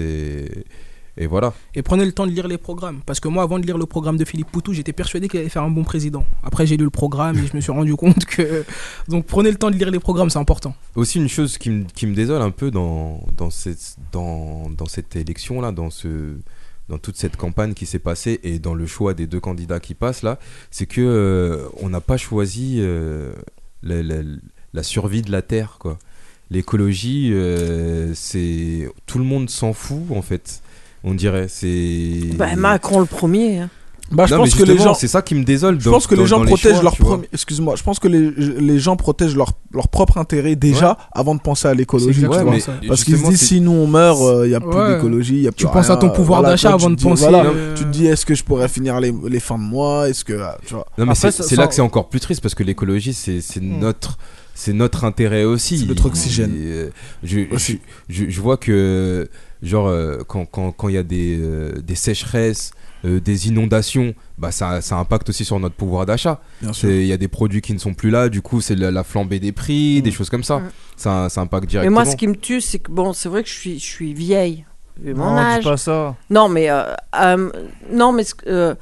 et voilà. Et prenez le temps de lire les programmes. Parce que moi, avant de lire le programme de Philippe Poutou, j'étais persuadé qu'il allait faire un bon président. Après, j'ai lu le programme et je me suis rendu [LAUGHS] compte que. Donc, prenez le temps de lire les programmes, c'est important. Aussi une chose qui me, qui me désole un peu dans, dans, cette, dans, dans cette élection là, dans, ce, dans toute cette campagne qui s'est passée et dans le choix des deux candidats qui passent là, c'est que euh, on n'a pas choisi euh, la, la- la survie de la terre quoi. L'écologie, euh, c'est tout le monde s'en fout en fait. On dirait c'est. Bah, Macron le premier. hein. Bah, je Non, pense que les gens. c'est ça qui me désole. Je dans- pense que les dans- gens dans protègent choix, leur. Excuse-moi, je pense que les, les gens protègent leur, leur propre intérêt déjà Ouais. avant de penser à l'écologie. Ça. Parce qu'ils se disent si nous on meurt, il n'y a plus Ouais. d'écologie, il y a plus Tu penses à ton pouvoir voilà, d'achat avant de dis- penser, voilà, euh, Tu te dis est-ce que je pourrais finir les, les fins de mois Est-ce que. Tu vois. Non mais c'est ça- là que c'est encore plus triste parce que l'écologie c'est c'est Hmm. notre c'est notre intérêt aussi. C'est notre oxygène. Euh, je vois que genre euh, quand quand quand il y a des euh, des sécheresses, euh, des inondations, bah ça ça impacte aussi sur notre pouvoir d'achat. Il y a des produits qui ne sont plus là, du coup c'est la, la flambée des prix, des choses comme ça. Mm. Ça ça impacte Mais directement. moi, ce qui me tue, c'est que bon, c'est vrai que je suis, je suis vieille. Mon Non, âge. pas ça. Non, mais euh, euh, non, mais euh,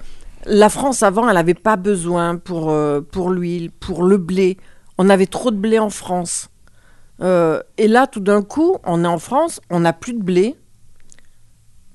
la France avant, elle n'avait pas besoin pour euh, pour l'huile, pour le blé. On avait trop de blé en France. Euh, et là, tout d'un coup, on est en France, on n'a plus de blé.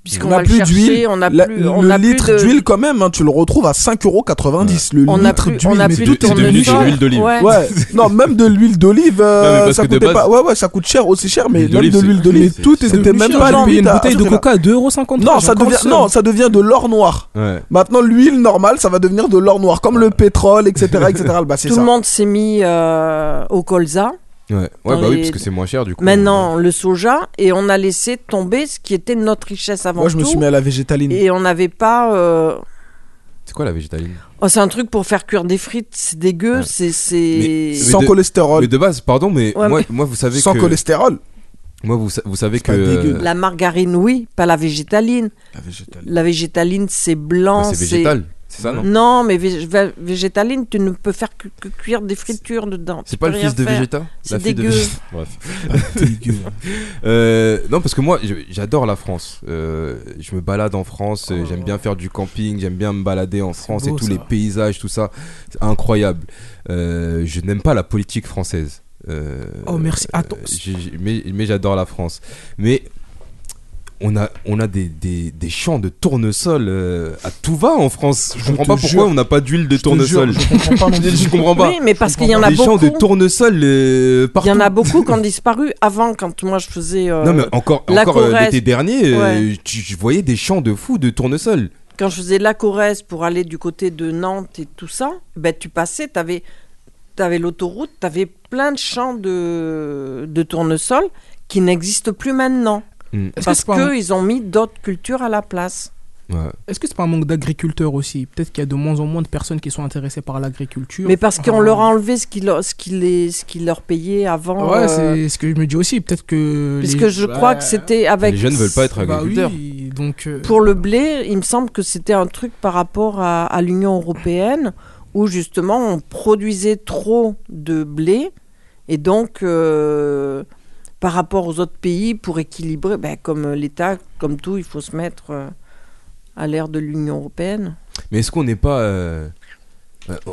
Puisqu'on On va n'a le plus chercher, d'huile. on n'a La- plus, on le plus litre de- d'huile, quand même, hein, tu le retrouves à 5,90€. Le On litre plus- d'huile. on n'a mais plus tout de est devenu de l'huile d'olive. Ouais. Ouais, [LAUGHS] non, même de l'huile d'olive, euh, ça coûtait pas. Ouais, ouais, ça coûte cher, aussi cher, mais L'huile même de l'huile d'olive, tout était même pas payé une bouteille de coca à 2,50€. Non, ça devient, non, ça devient de l'or noir. Ouais. Maintenant, l'huile normale, ça va devenir de l'or noir, comme le pétrole, etc., etc. Bah, Tout le monde s'est mis euh, au colza. Ouais, bah oui parce que c'est moins cher du coup. Maintenant, le soja, et on a laissé tomber ce qui était notre richesse avant Moi, je me tout. suis mis à la végétaline. Et on n'avait pas. euh, C'est quoi la végétaline? Oh, c'est un truc pour faire cuire des frites, c'est dégueu, Ouais. c'est. c'est- Mais- Sans de- cholestérol. Mais de base, pardon, mais Ouais, moi, mais- moi vous savez Sans que cholestérol. moi vous, sa- vous savez que. La margarine, oui, pas la végétaline. La végétaline. La végétaline, c'est blanc. Bah, c'est végétal, c'est ça non Non, mais vég- vé- végétaline, tu ne peux faire que, que cuire des fritures dedans. C'est pas le fils de faire. Végéta C'est de dégueu. Bref. [LAUGHS] Dégueu. [LAUGHS] Euh, non, parce que moi, j'adore la France. Euh, je me balade en France, euh, j'aime bien faire du camping, j'aime bien me balader en France beau, et tous ça. les paysages, tout ça. C'est incroyable. Euh, je n'aime pas la politique française. euh, Oh, merci. Attends. mais mais j'adore la France. Mais on a, on a des, des, des champs de tournesol euh, à tout va en France. Je, Je comprends pas pourquoi jure. on n'a pas d'huile de Je te jure, tournesol. je comprends pas [LAUGHS] je comprends pas. Oui, mais parce qu'il y en a des champs de beaucoup. tournesol euh, Il partout. y en a beaucoup qui ont [LAUGHS] disparu avant, quand moi je faisais. euh, Non mais encore, l'été dernier, euh, Ouais. je voyais des champs de fous de tournesol. Quand je faisais la Corrèze pour aller du côté de Nantes et tout ça, ben tu passais, tu avais, l'autoroute, tu avais plein de champs de, de tournesol qui n'existent plus maintenant. Mm. Est-ce que Parce un- qu'ils ont mis d'autres cultures à la place. Est-ce que c'est pas un manque d'agriculteurs aussi? Peut-être qu'il y a de moins en moins de personnes qui sont intéressées par l'agriculture. Mais parce qu'on Ah. leur a enlevé ce qu'ils leur, ce qu'ils les- ce qu'ils leur payaient avant. Ouais, euh, c'est ce que je me dis aussi. Peut-être que. Puisque les- je crois que c'était avec. Les jeunes veulent pas être Bah agriculteurs. oui, donc. euh, Pour le blé, il me semble que c'était un truc par rapport à, à l'Union européenne où justement on produisait trop de blé et donc euh, par rapport aux autres pays pour équilibrer, ben, comme l'État, comme tout, il faut se mettre euh, à l'ère de l'Union européenne. Mais est-ce qu'on n'est pas euh,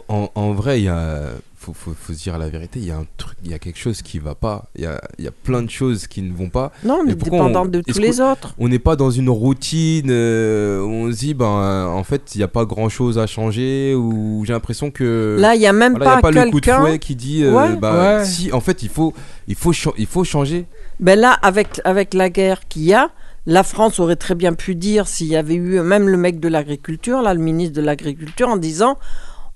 en, en vrai, il y a faut, faut, faut se dire la vérité, il y a un truc, il y a quelque chose qui va pas. Il y a, il y a plein de choses qui ne vont pas. Non, pourquoi dépendant de tous les autres. On n'est pas dans une routine euh, où on se dit ben euh, en fait il n'y a pas grand chose à changer ou j'ai l'impression que Là, il y a même voilà, il y a pas le coup de fouet qui dit euh, Ouais. bah, Ouais. si en fait il faut il faut cha- il faut changer. Ben là, avec, avec la guerre qu'il y a, la France aurait très bien pu dire, s'il y avait eu même le mec de l'agriculture, là, le ministre de l'agriculture, en disant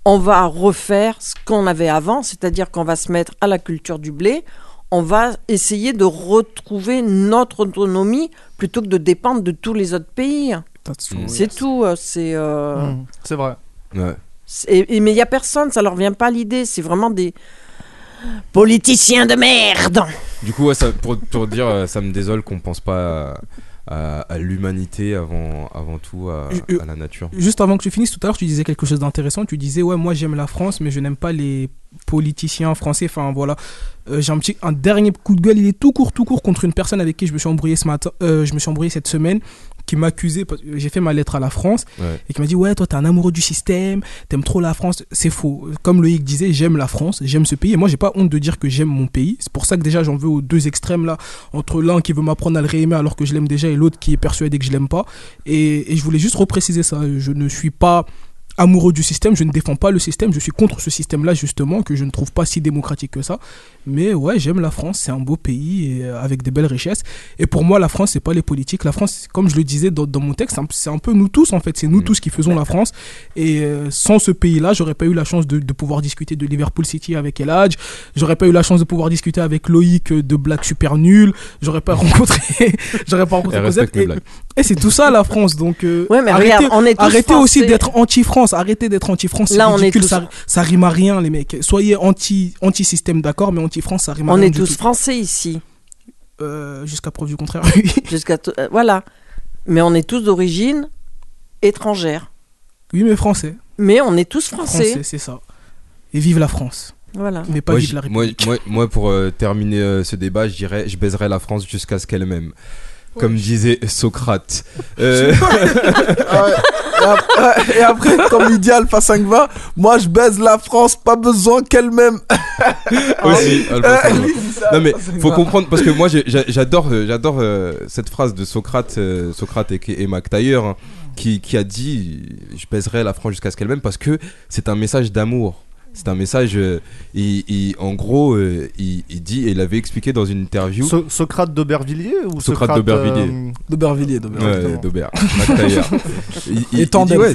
on va refaire ce qu'on avait avant, c'est-à-dire qu'on va se mettre à la culture du blé, on va essayer de retrouver notre autonomie plutôt que de dépendre de tous les autres pays. C'est tout. euh, C'est. euh, Mm, C'est vrai. Ouais. et- et- mais il n'y a personne, ça leur vient pas l'idée. C'est vraiment des politiciens de merde. Du coup ouais, ça, pour, pour dire euh, ça me désole qu'on pense pas à, à- à l'humanité avant avant tout à, Je- à la nature. Juste avant que tu finisses, tout à l'heure, tu disais quelque chose d'intéressant. Tu disais, ouais, moi j'aime la France, mais je n'aime pas les politiciens français. Enfin, voilà. Euh, j'ai un petit, un dernier coup de gueule. Il est tout court, tout court contre une personne avec qui je me suis embrouillé ce matin. euh, je me suis embrouillé cette semaine, qui m'accusait. parce que J'ai fait ma lettre à la France Ouais. et qui m'a dit, ouais, toi, t'es un amoureux du système, t'aimes trop la France. C'est faux. Comme Loïc disait, j'aime la France, j'aime ce pays. Et moi, j'ai pas honte de dire que j'aime mon pays. C'est pour ça que déjà, j'en veux aux deux extrêmes là, entre l'un qui veut m'apprendre à le réaimer alors que je l'aime déjà et l'autre qui est persuadé que je l'aime pas. Et, et je voulais juste repréciser ça. Je ne suis pas amoureux du système, je ne défends pas le système, je suis contre ce système-là justement, que je ne trouve pas si démocratique que ça. Mais ouais, j'aime la France, c'est un beau pays et, euh, avec des belles richesses. Et pour moi, la France, c'est pas les politiques. La France, comme je le disais dans, dans mon texte, c'est un- peu nous tous en fait, c'est nous tous qui faisons la France. Et euh, sans ce pays-là, j'aurais pas eu la chance de, de pouvoir discuter de Liverpool City avec Eladj, j'aurais pas eu la chance de pouvoir discuter avec Loïc euh, de Black Super Nul, j'aurais pas [LAUGHS] rencontré, j'aurais pas rencontré Cosette. Et, c'est tout ça la France, donc euh, Ouais, mais arrêtez, regarde, on est tous arrêtez aussi d'être anti-France, arrêtez d'être anti-France, Là, on est ridicule, tous- ça, ça rime à rien les mecs. Soyez anti, anti-système d'accord, mais anti-France ça rime à On rien est du tous tout. français ici. Euh, Jusqu'à preuve du contraire, oui. [LAUGHS] Jusqu'à t- euh, voilà. Mais on est tous d'origine étrangère. Oui, mais français. Mais on est tous français. c'est ça. Et vive la France. Voilà. Mais pas moi, vive la moi, République. moi, moi, pour euh, terminer euh, ce débat, je dirais je baiserai la France jusqu'à ce qu'elle m'aime. Comme disait Socrate. [LAUGHS] Euh, Ah. Et ap- et après, comme il dit Alpha 5 va, moi je baise la France, pas besoin qu'elle m'aime. [LAUGHS] aussi. Euh, Alpha non mais faut comprendre parce que moi j'adore euh, j'adore euh, cette phrase de Socrate euh, Socrate et, et Mac Taylor hein, qui, qui a dit je baiserai la France jusqu'à ce qu'elle m'aime parce que c'est un message d'amour. C'est un message euh, il- il- en gros euh, il, il dit et il avait expliqué dans une interview So- Socrate d'Aubervilliers ou Socrate Socrate, d'Aubervilliers. euh, D'Aubervilliers, Ouais, d'Aubert. [LAUGHS] Il, tandem, dit, ouais,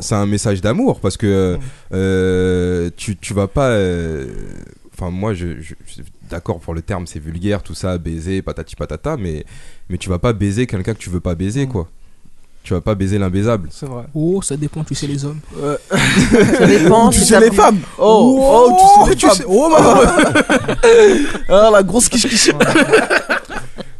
c'est un, message d'amour parce que euh, tu, tu vas pas. euh, Enfin, moi, je, je- je suis d'accord pour le terme, c'est vulgaire, tout ça, baiser, patati patata, mais, mais tu vas pas baiser quelqu'un que tu veux pas baiser, quoi. Tu vas pas baiser l'imbaisable. C'est vrai. Oh, ça dépend, tu sais les hommes. Ça dépend. tu sais les femmes. Oh, oh, tu sais tu les sais- femmes. Oh, maman. [LAUGHS] ah, la grosse quiche quiche. [LAUGHS]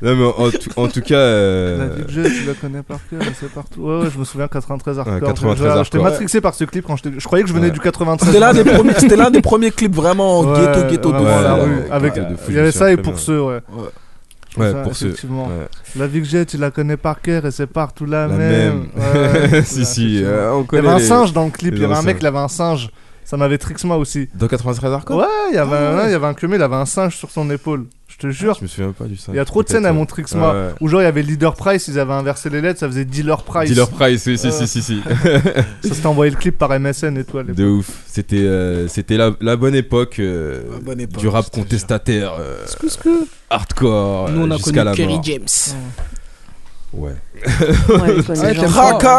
Non, mais en, tout- en tout cas. euh, La vie que j'ai, tu la connais par cœur, c'est partout. Ouais, ouais, je me souviens 93 hardcore. 93 Je- je- J'étais matrixé par ce clip quand j'étais. Je croyais que je venais Ouais. du 93. C'était l'un des premiers, des premiers clips vraiment Ouais, ghetto ghetto ouais, la rue. ouais, Avec, de il y avait ça et pour ceux, ouais. Ouais, Ça, pour effectivement. ouais. La vie que j'ai, tu la connais par cœur et c'est partout la, La même. même. Ouais, [LAUGHS] si, si, euh, on Il y avait un singe dans le clip. Il y avait un mec, il avait un singe. Ça m'avait Trixma aussi. Dans 93 Hardcore Ouais, il y avait, Ah un, ouais. il y avait un clumé, il avait un singe sur son épaule. Je te jure. Je me souviens pas du ça. Il y a trop de scènes à mon Trixma. Ouais, ouais. Où genre il y avait Leader Price, ils avaient inversé les lettres, ça faisait Dealer Price. Dealer Price, oui, si, Euh, si, si, si. [LAUGHS] ça s'était envoyé le clip par MSN et tout à. De ouf. C'était euh, c'était la, la bonne époque, euh, bonne époque, du rap contestataire. euh, hardcore. Nous, on euh, a connu Kerry. James. Ouais. [LAUGHS]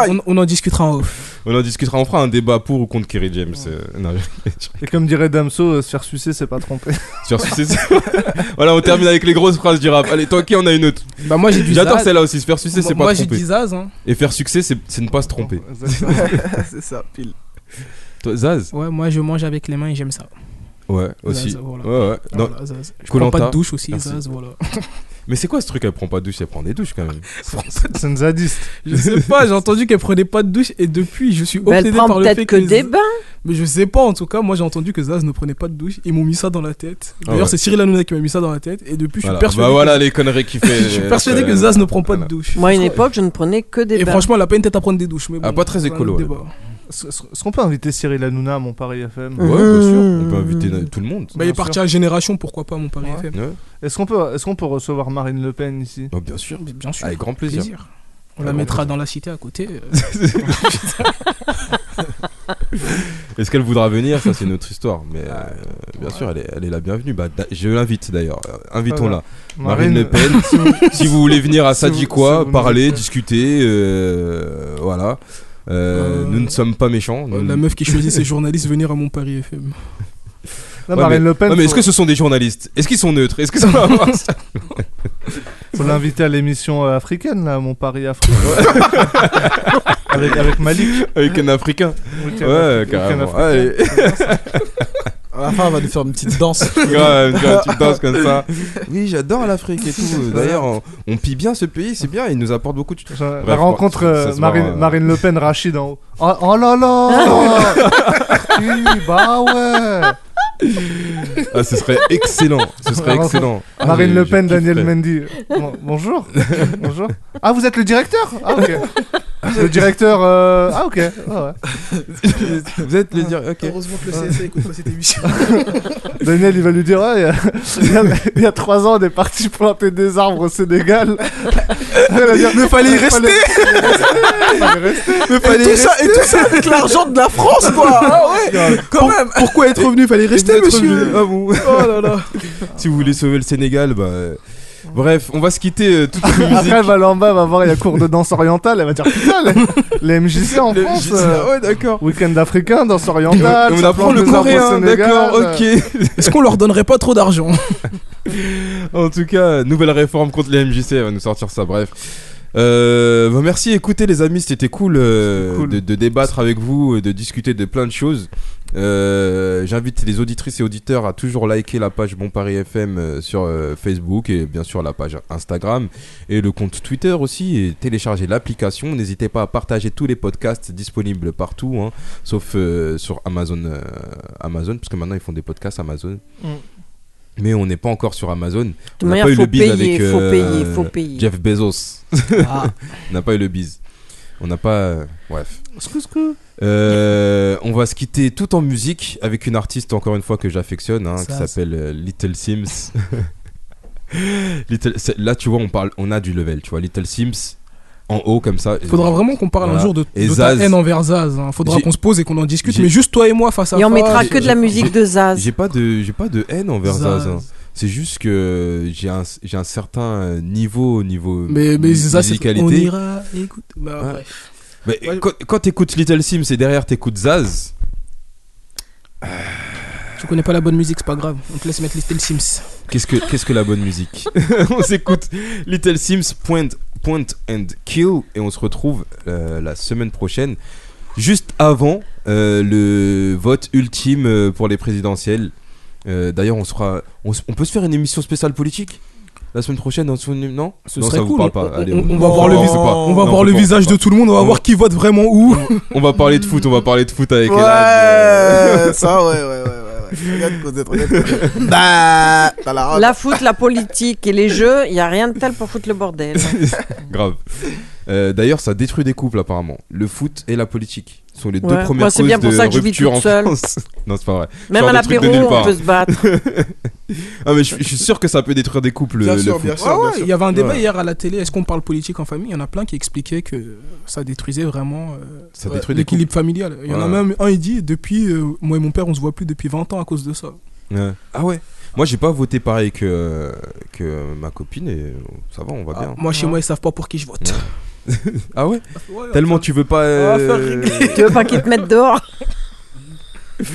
On, on en discutera en off. On en discutera, on fera un débat pour ou contre Kerry James. euh, non, je- Et comme dirait Damso, euh, se faire sucer, c'est pas tromper. [LAUGHS] Sur succès, c'est- [LAUGHS] voilà, on termine avec les grosses phrases du rap. Allez, toi, qui en a une autre Bah, moi, j'ai du J'adore celle-là aussi. Se faire sucer, c'est pas Moi, j'ai tromper. dit Zaz. Hein. Et faire succès, c'est c'est ne pas se tromper. c'est ça, pile. Toi, Zaz? Ouais, moi, je mange avec les mains et j'aime ça. Ouais, aussi. Zaz, voilà. Ouais, ouais. Voilà, Zaz. Je prends pas de douche aussi, Merci. Zaz, voilà. Mais c'est quoi ce truc Elle prend pas de douche, elle prend des douches quand même. C'est une zadiste. Je sais pas, j'ai entendu qu'elle prenait pas de douche et depuis, je suis obsédé par le peut-être fait que des bains. Mais je sais pas, en tout cas, moi j'ai entendu que Zaz ne prenait pas de douche. Ils m'ont mis ça dans la tête. Ah D'ailleurs, ouais. c'est Cyril Hanouna qui m'a mis ça dans la tête et depuis, je suis Voilà. persuadé. Bah que- voilà les conneries qu'il fait. [LAUGHS] je suis persuadé que Zaz ne prend pas de douche. Moi, à une époque, je ne prenais que des Et bains. franchement, elle a pas une tête à prendre des douches. Mais bon, Ah, pas très écolo. Est-ce qu'on peut inviter Cyril Hanouna à mon Paris FM Ouais, bien sûr. On peut inviter tout le monde. Bah, il est parti à Génération, pourquoi pas, mon Paris Ouais. FM. Ouais. Est-ce qu'on peut, est qu'on peut recevoir Marine Le Pen ici? Oh, bien sûr. Mais Bien sûr. Avec grand plaisir. On la mettra dans la cité à côté. euh. [LAUGHS] Est-ce qu'elle voudra venir? Ça, c'est une autre histoire. Mais euh, bien sûr, elle est, elle est la bienvenue. Bah, je l'invite d'ailleurs. Euh, Invitons-la. Marine- Marine Le Pen. [LAUGHS] si, vous, voulez venir à quoi, si parler, discuter, euh, voilà. Euh, Euh, nous ne sommes pas méchants. nous- La meuf qui choisit ses journalistes venir à mon Paris FM. [LAUGHS] Non, Ouais, Marine mais, Le Pen, ouais, mais est-ce faut- que ce sont des journalistes? Est-ce qu'ils sont neutres? Est-ce que ça va avoir [LAUGHS] ça? Faut l'inviter à l'émission euh, africaine, là, mon Paris Afrique. avec, avec Malik. Avec un Africain. Ouais, carrément. Allez. [LAUGHS] À la fin, on va nous faire une petite danse. [LAUGHS] Grave, vois, tu danses comme ça. Oui, j'adore l'Afrique et tout. [LAUGHS] D'ailleurs, on, on pille bien ce pays, c'est bien, il nous apporte beaucoup de choses. La Bref, rencontre ça- euh, ça se Marine, euh, Marine Le Pen, Rachid en haut. Oh, oh là là [LAUGHS] Oui, Bah ouais Ah, ce serait excellent. Ce serait La rencontre excellent. Ah, Marine j'ai- Le Pen, Daniel kifferais. Mendy. Bon- bonjour. bonjour. Ah, vous êtes le directeur? Ah, ok. [LAUGHS] Le directeur. euh, Ah, ok. [LAUGHS] Ah, ouais. Vous êtes le dire. Ok. Heureusement que le CSA [LAUGHS] écoute pas cette émission. Daniel, il va lui dire Ouais, il y a- il y, a, il y a trois ans, on est parti planter des arbres au Sénégal. Elle va dire, Mais fallait y rester fallait rester. Mais fallait et, tout ça, et tout ça avec l'argent de la France, quoi Ah ouais Quand même Pourquoi être revenu? Fallait rester, monsieur. Ah bon. Oh là là Si vous voulez sauver le Sénégal, bah. Bref, on va se quitter euh, toute la [LAUGHS] musique. Après, elle va aller en bas, elle va voir, il y a cours de danse orientale. Elle va dire Putain, les, [LAUGHS] les MJC en France. MJC, euh, ouais, d'accord. Week-end africain, danse orientale. on ça apprend le coréen, d'accord, ok. [LAUGHS] Est-ce qu'on leur donnerait pas trop d'argent? En tout cas, nouvelle réforme contre les MJC, elle va nous sortir ça, bref. Euh, bah merci, écoutez les amis, c'était cool, euh, C'était cool. De, de débattre avec vous, de discuter de plein de choses. Euh, J'invite les auditrices et auditeurs à toujours liker la page Bon Paris FM euh, sur euh, Facebook et bien sûr la page Instagram et le compte Twitter aussi et télécharger l'application. N'hésitez pas à partager tous les podcasts disponibles partout, hein, sauf euh, sur Amazon, euh, Amazon, parce que maintenant ils font des podcasts Amazon. Mm. Mais on n'est pas encore sur Amazon. De On n'a pas eu le bise avec. Jeff Bezos. [LAUGHS] On n'a pas eu le bise. On n'a pas. euh, bref. Euh, on va se quitter tout en musique avec une artiste, encore une fois, que j'affectionne, hein, qui s'appelle euh, Little Sims. [LAUGHS] Little- là, tu vois, on, parle, on a du level, tu vois. Little Sims, en haut, comme ça. Faudra vraiment qu'on parle Voilà. un jour de, Et de ta haine envers Zaz. hein. Faudra qu'on se pose et qu'on en discute. Mais juste toi et moi face à Et on face. mettra que de la musique de Zaz. J'ai pas de, j'ai pas de haine envers Zaz. Zaz. hein. C'est juste que j'ai un, j'ai un certain euh, niveau, niveau Mais, mais c'est- on ira écoute. Bah, Ouais. bref. Mais quand, quand t'écoutes Little Sims et derrière t'écoutes Zaz, Tu connais pas la bonne musique, c'est pas grave. On te laisse mettre Little Sims. qu'est-ce que, qu'est-ce que la bonne musique? [LAUGHS] On s'écoute Little Sims Point, Point and Kill et on se retrouve euh, la semaine prochaine, juste avant euh, le vote ultime euh, pour les présidentielles. Euh, D'ailleurs, on sera, on, on peut se faire une émission spéciale politique la semaine prochaine dans son non? Ce non serait ça vous cool. parle pas. On- Allez, on, on va voir le, on vis- on va Non, voir le visage de tout le monde. On va On- voir qui vote vraiment où. On va parler de foot, on va parler de foot avec Ouais, Elad. ça, ouais, ouais, ouais. [LAUGHS] Bah, t'as la. La foot, la politique et les jeux, il y a rien de tel pour foutre le bordel. [LAUGHS] Grave. Euh, D'ailleurs, ça détruit des couples apparemment. Le foot et la politique sont les deux premières Moi, c'est causes bien pour de ça que je vis rupture en seule. France. [LAUGHS] non, c'est pas vrai. Même Genre à l'apéro, on peut se battre. [LAUGHS] ah mais je, je suis sûr que ça peut détruire des couples. Bien le sûr, foot. bien sûr. Ouais, ouais, il y avait un débat Ouais. hier à la télé. Est-ce qu'on parle politique en famille? Il y en a plein qui expliquaient que ça détruisait vraiment euh, l'équilibre familial. Il y en a même un, il dit depuis euh, moi et mon père, on se voit plus depuis 20 ans à cause de ça. Ouais. Ah ouais. Moi, j'ai pas voté pareil que que ma copine et ça va, on va Ah, bien. moi, chez moi, ils savent pas pour qui je vote. [LAUGHS] [LAUGHS] ah ouais. Ouais, Tellement tu veux pas. Faire euh, tu veux pas qu'ils te mettent dehors [LAUGHS]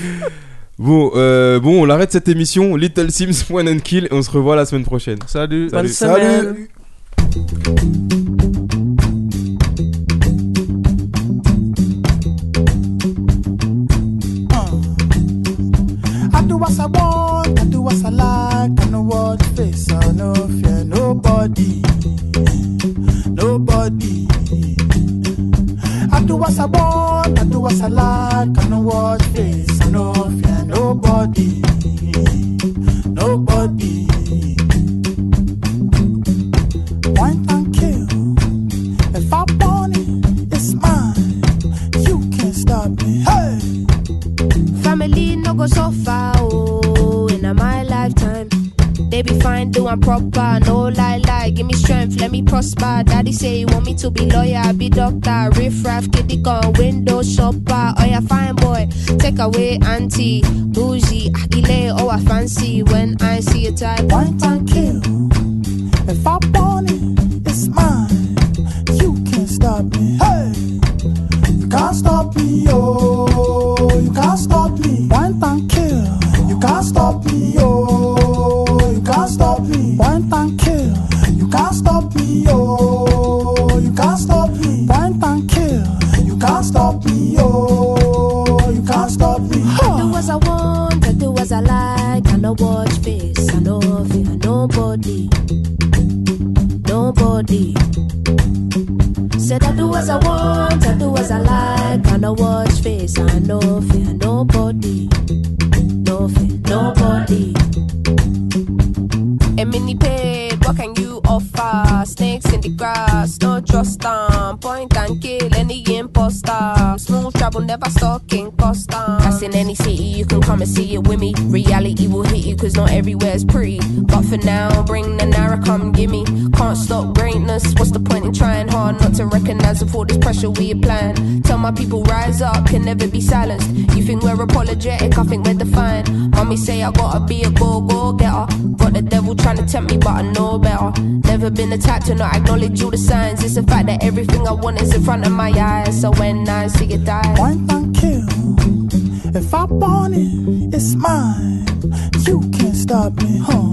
Bon, euh, bon, on arrête cette émission. Little Sims One and Kill et on se revoit la semaine prochaine. Salut. Bonne Salut. semaine. I do what I want, I do what I like, I know what face, I no fear nobody, nobody. I do what I want, I do what I like, I know what face, I no fear nobody, nobody. Point and kill, if I want it, it's mine, you can't stop me, hey! Family no go so far, oh, in my lifetime. They be fine, doing proper, no lie, Give me strength, let me prosper. Daddy say he want me to be lawyer, be doctor, riff raff, kitty gun, window shopper. Oh yeah, fine boy, take away auntie, bougie, akile, oh I fancy when I see a type. Point and kill. If I want it, it's mine. You can't stop me. Hey, you can't stop me, oh, my people, rise up, can never be silenced. You think we're apologetic, I think we're defiant. Mommy say I gotta be a go go getter. Got the devil trying to tempt me, but I know better. Never been the type to not acknowledge all the signs. It's the fact that everything I want is in front of my eyes. So when I see it die, Point and kill. If I want it, it's mine. You can't stop me, huh?